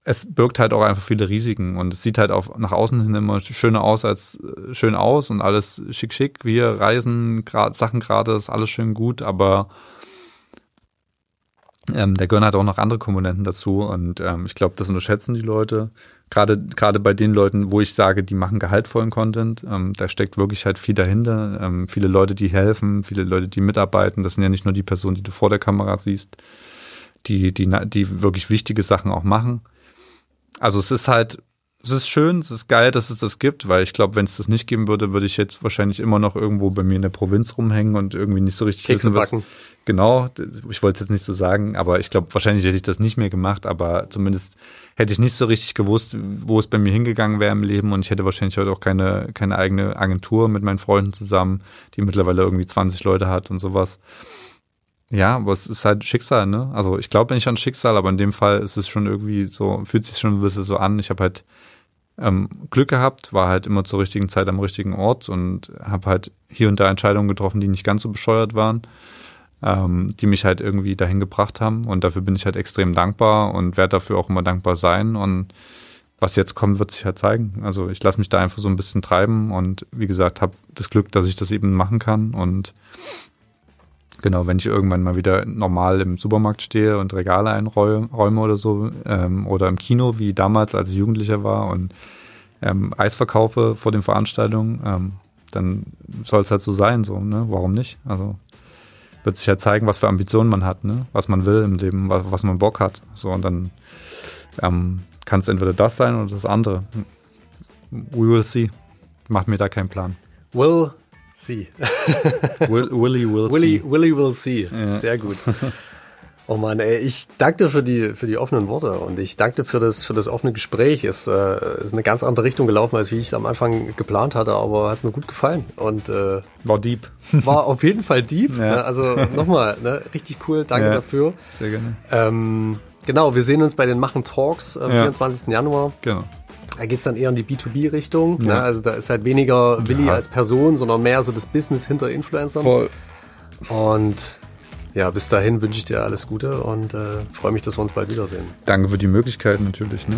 es birgt halt auch einfach viele Risiken und es sieht halt auch nach außen hin immer schöner aus als schön aus und alles schick schick. Wir reisen, grad, Sachen gerade, ist alles schön gut, aber ähm, der gehören halt auch noch andere Komponenten dazu und ähm, ich glaube, das unterschätzen die Leute. Gerade gerade bei den Leuten, wo ich sage, die machen gehaltvollen Content, ähm, da steckt wirklich halt viel dahinter. Ähm, viele Leute, die helfen, viele Leute, die mitarbeiten. Das sind ja nicht nur die Personen, die du vor der Kamera siehst, die die die wirklich wichtige Sachen auch machen. Also es ist halt es ist schön, es ist geil, dass es das gibt, weil ich glaube, wenn es das nicht geben würde, würde ich jetzt wahrscheinlich immer noch irgendwo bei mir in der Provinz rumhängen und irgendwie nicht so richtig Kekse wissen, was, backen. Genau, ich wollte es jetzt nicht so sagen, aber ich glaube, wahrscheinlich hätte ich das nicht mehr gemacht, aber zumindest hätte ich nicht so richtig gewusst, wo es bei mir hingegangen wäre im Leben und ich hätte wahrscheinlich heute auch keine, keine eigene Agentur mit meinen Freunden zusammen, die mittlerweile irgendwie 20 Leute hat und sowas. Ja, aber es ist halt Schicksal, ne? Also ich glaube nicht an Schicksal, aber in dem Fall ist es schon irgendwie so, fühlt sich schon ein bisschen so an. Ich habe halt ähm, Glück gehabt, war halt immer zur richtigen Zeit am richtigen Ort und habe halt hier und da Entscheidungen getroffen, die nicht ganz so bescheuert waren, ähm, die mich halt irgendwie dahin gebracht haben. Und dafür bin ich halt extrem dankbar und werde dafür auch immer dankbar sein. Und was jetzt kommt, wird sich halt zeigen. Also ich lasse mich da einfach so ein bisschen treiben und wie gesagt, habe das Glück, dass ich das eben machen kann und Genau, wenn ich irgendwann mal wieder normal im Supermarkt stehe und Regale einräume oder so, ähm, oder im Kino, wie damals, als ich Jugendlicher war und ähm, Eis verkaufe vor den Veranstaltungen, ähm, dann soll es halt so sein, so, ne? Warum nicht? Also wird sich halt zeigen, was für Ambitionen man hat, ne? Was man will im Leben, was, was man Bock hat. So, und dann ähm, kann es entweder das sein oder das andere. We will see. Mach mir da keinen Plan. Will See. Will, Willy will Willy, see. Willy will see. Ja. Sehr gut. Oh Mann, ey, ich danke dir für die, für die offenen Worte und ich danke dir für das, für das offene Gespräch. Es äh, ist eine ganz andere Richtung gelaufen, als wie ich es am Anfang geplant hatte, aber hat mir gut gefallen. Und äh, war deep. War auf jeden Fall deep. Ja. Ne? Also nochmal, ne? richtig cool, danke ja, dafür. Sehr gerne. Ähm, genau, wir sehen uns bei den Machen Talks am ja. 24. Januar. Genau. Da geht es dann eher in die B2B-Richtung. Ne? Ja. Ne? Also da ist halt weniger Willi ja. als Person, sondern mehr so das Business hinter Influencern. Voll. Und ja, bis dahin wünsche ich dir alles Gute und äh, freue mich, dass wir uns bald wiedersehen. Danke für die Möglichkeit natürlich. Ne?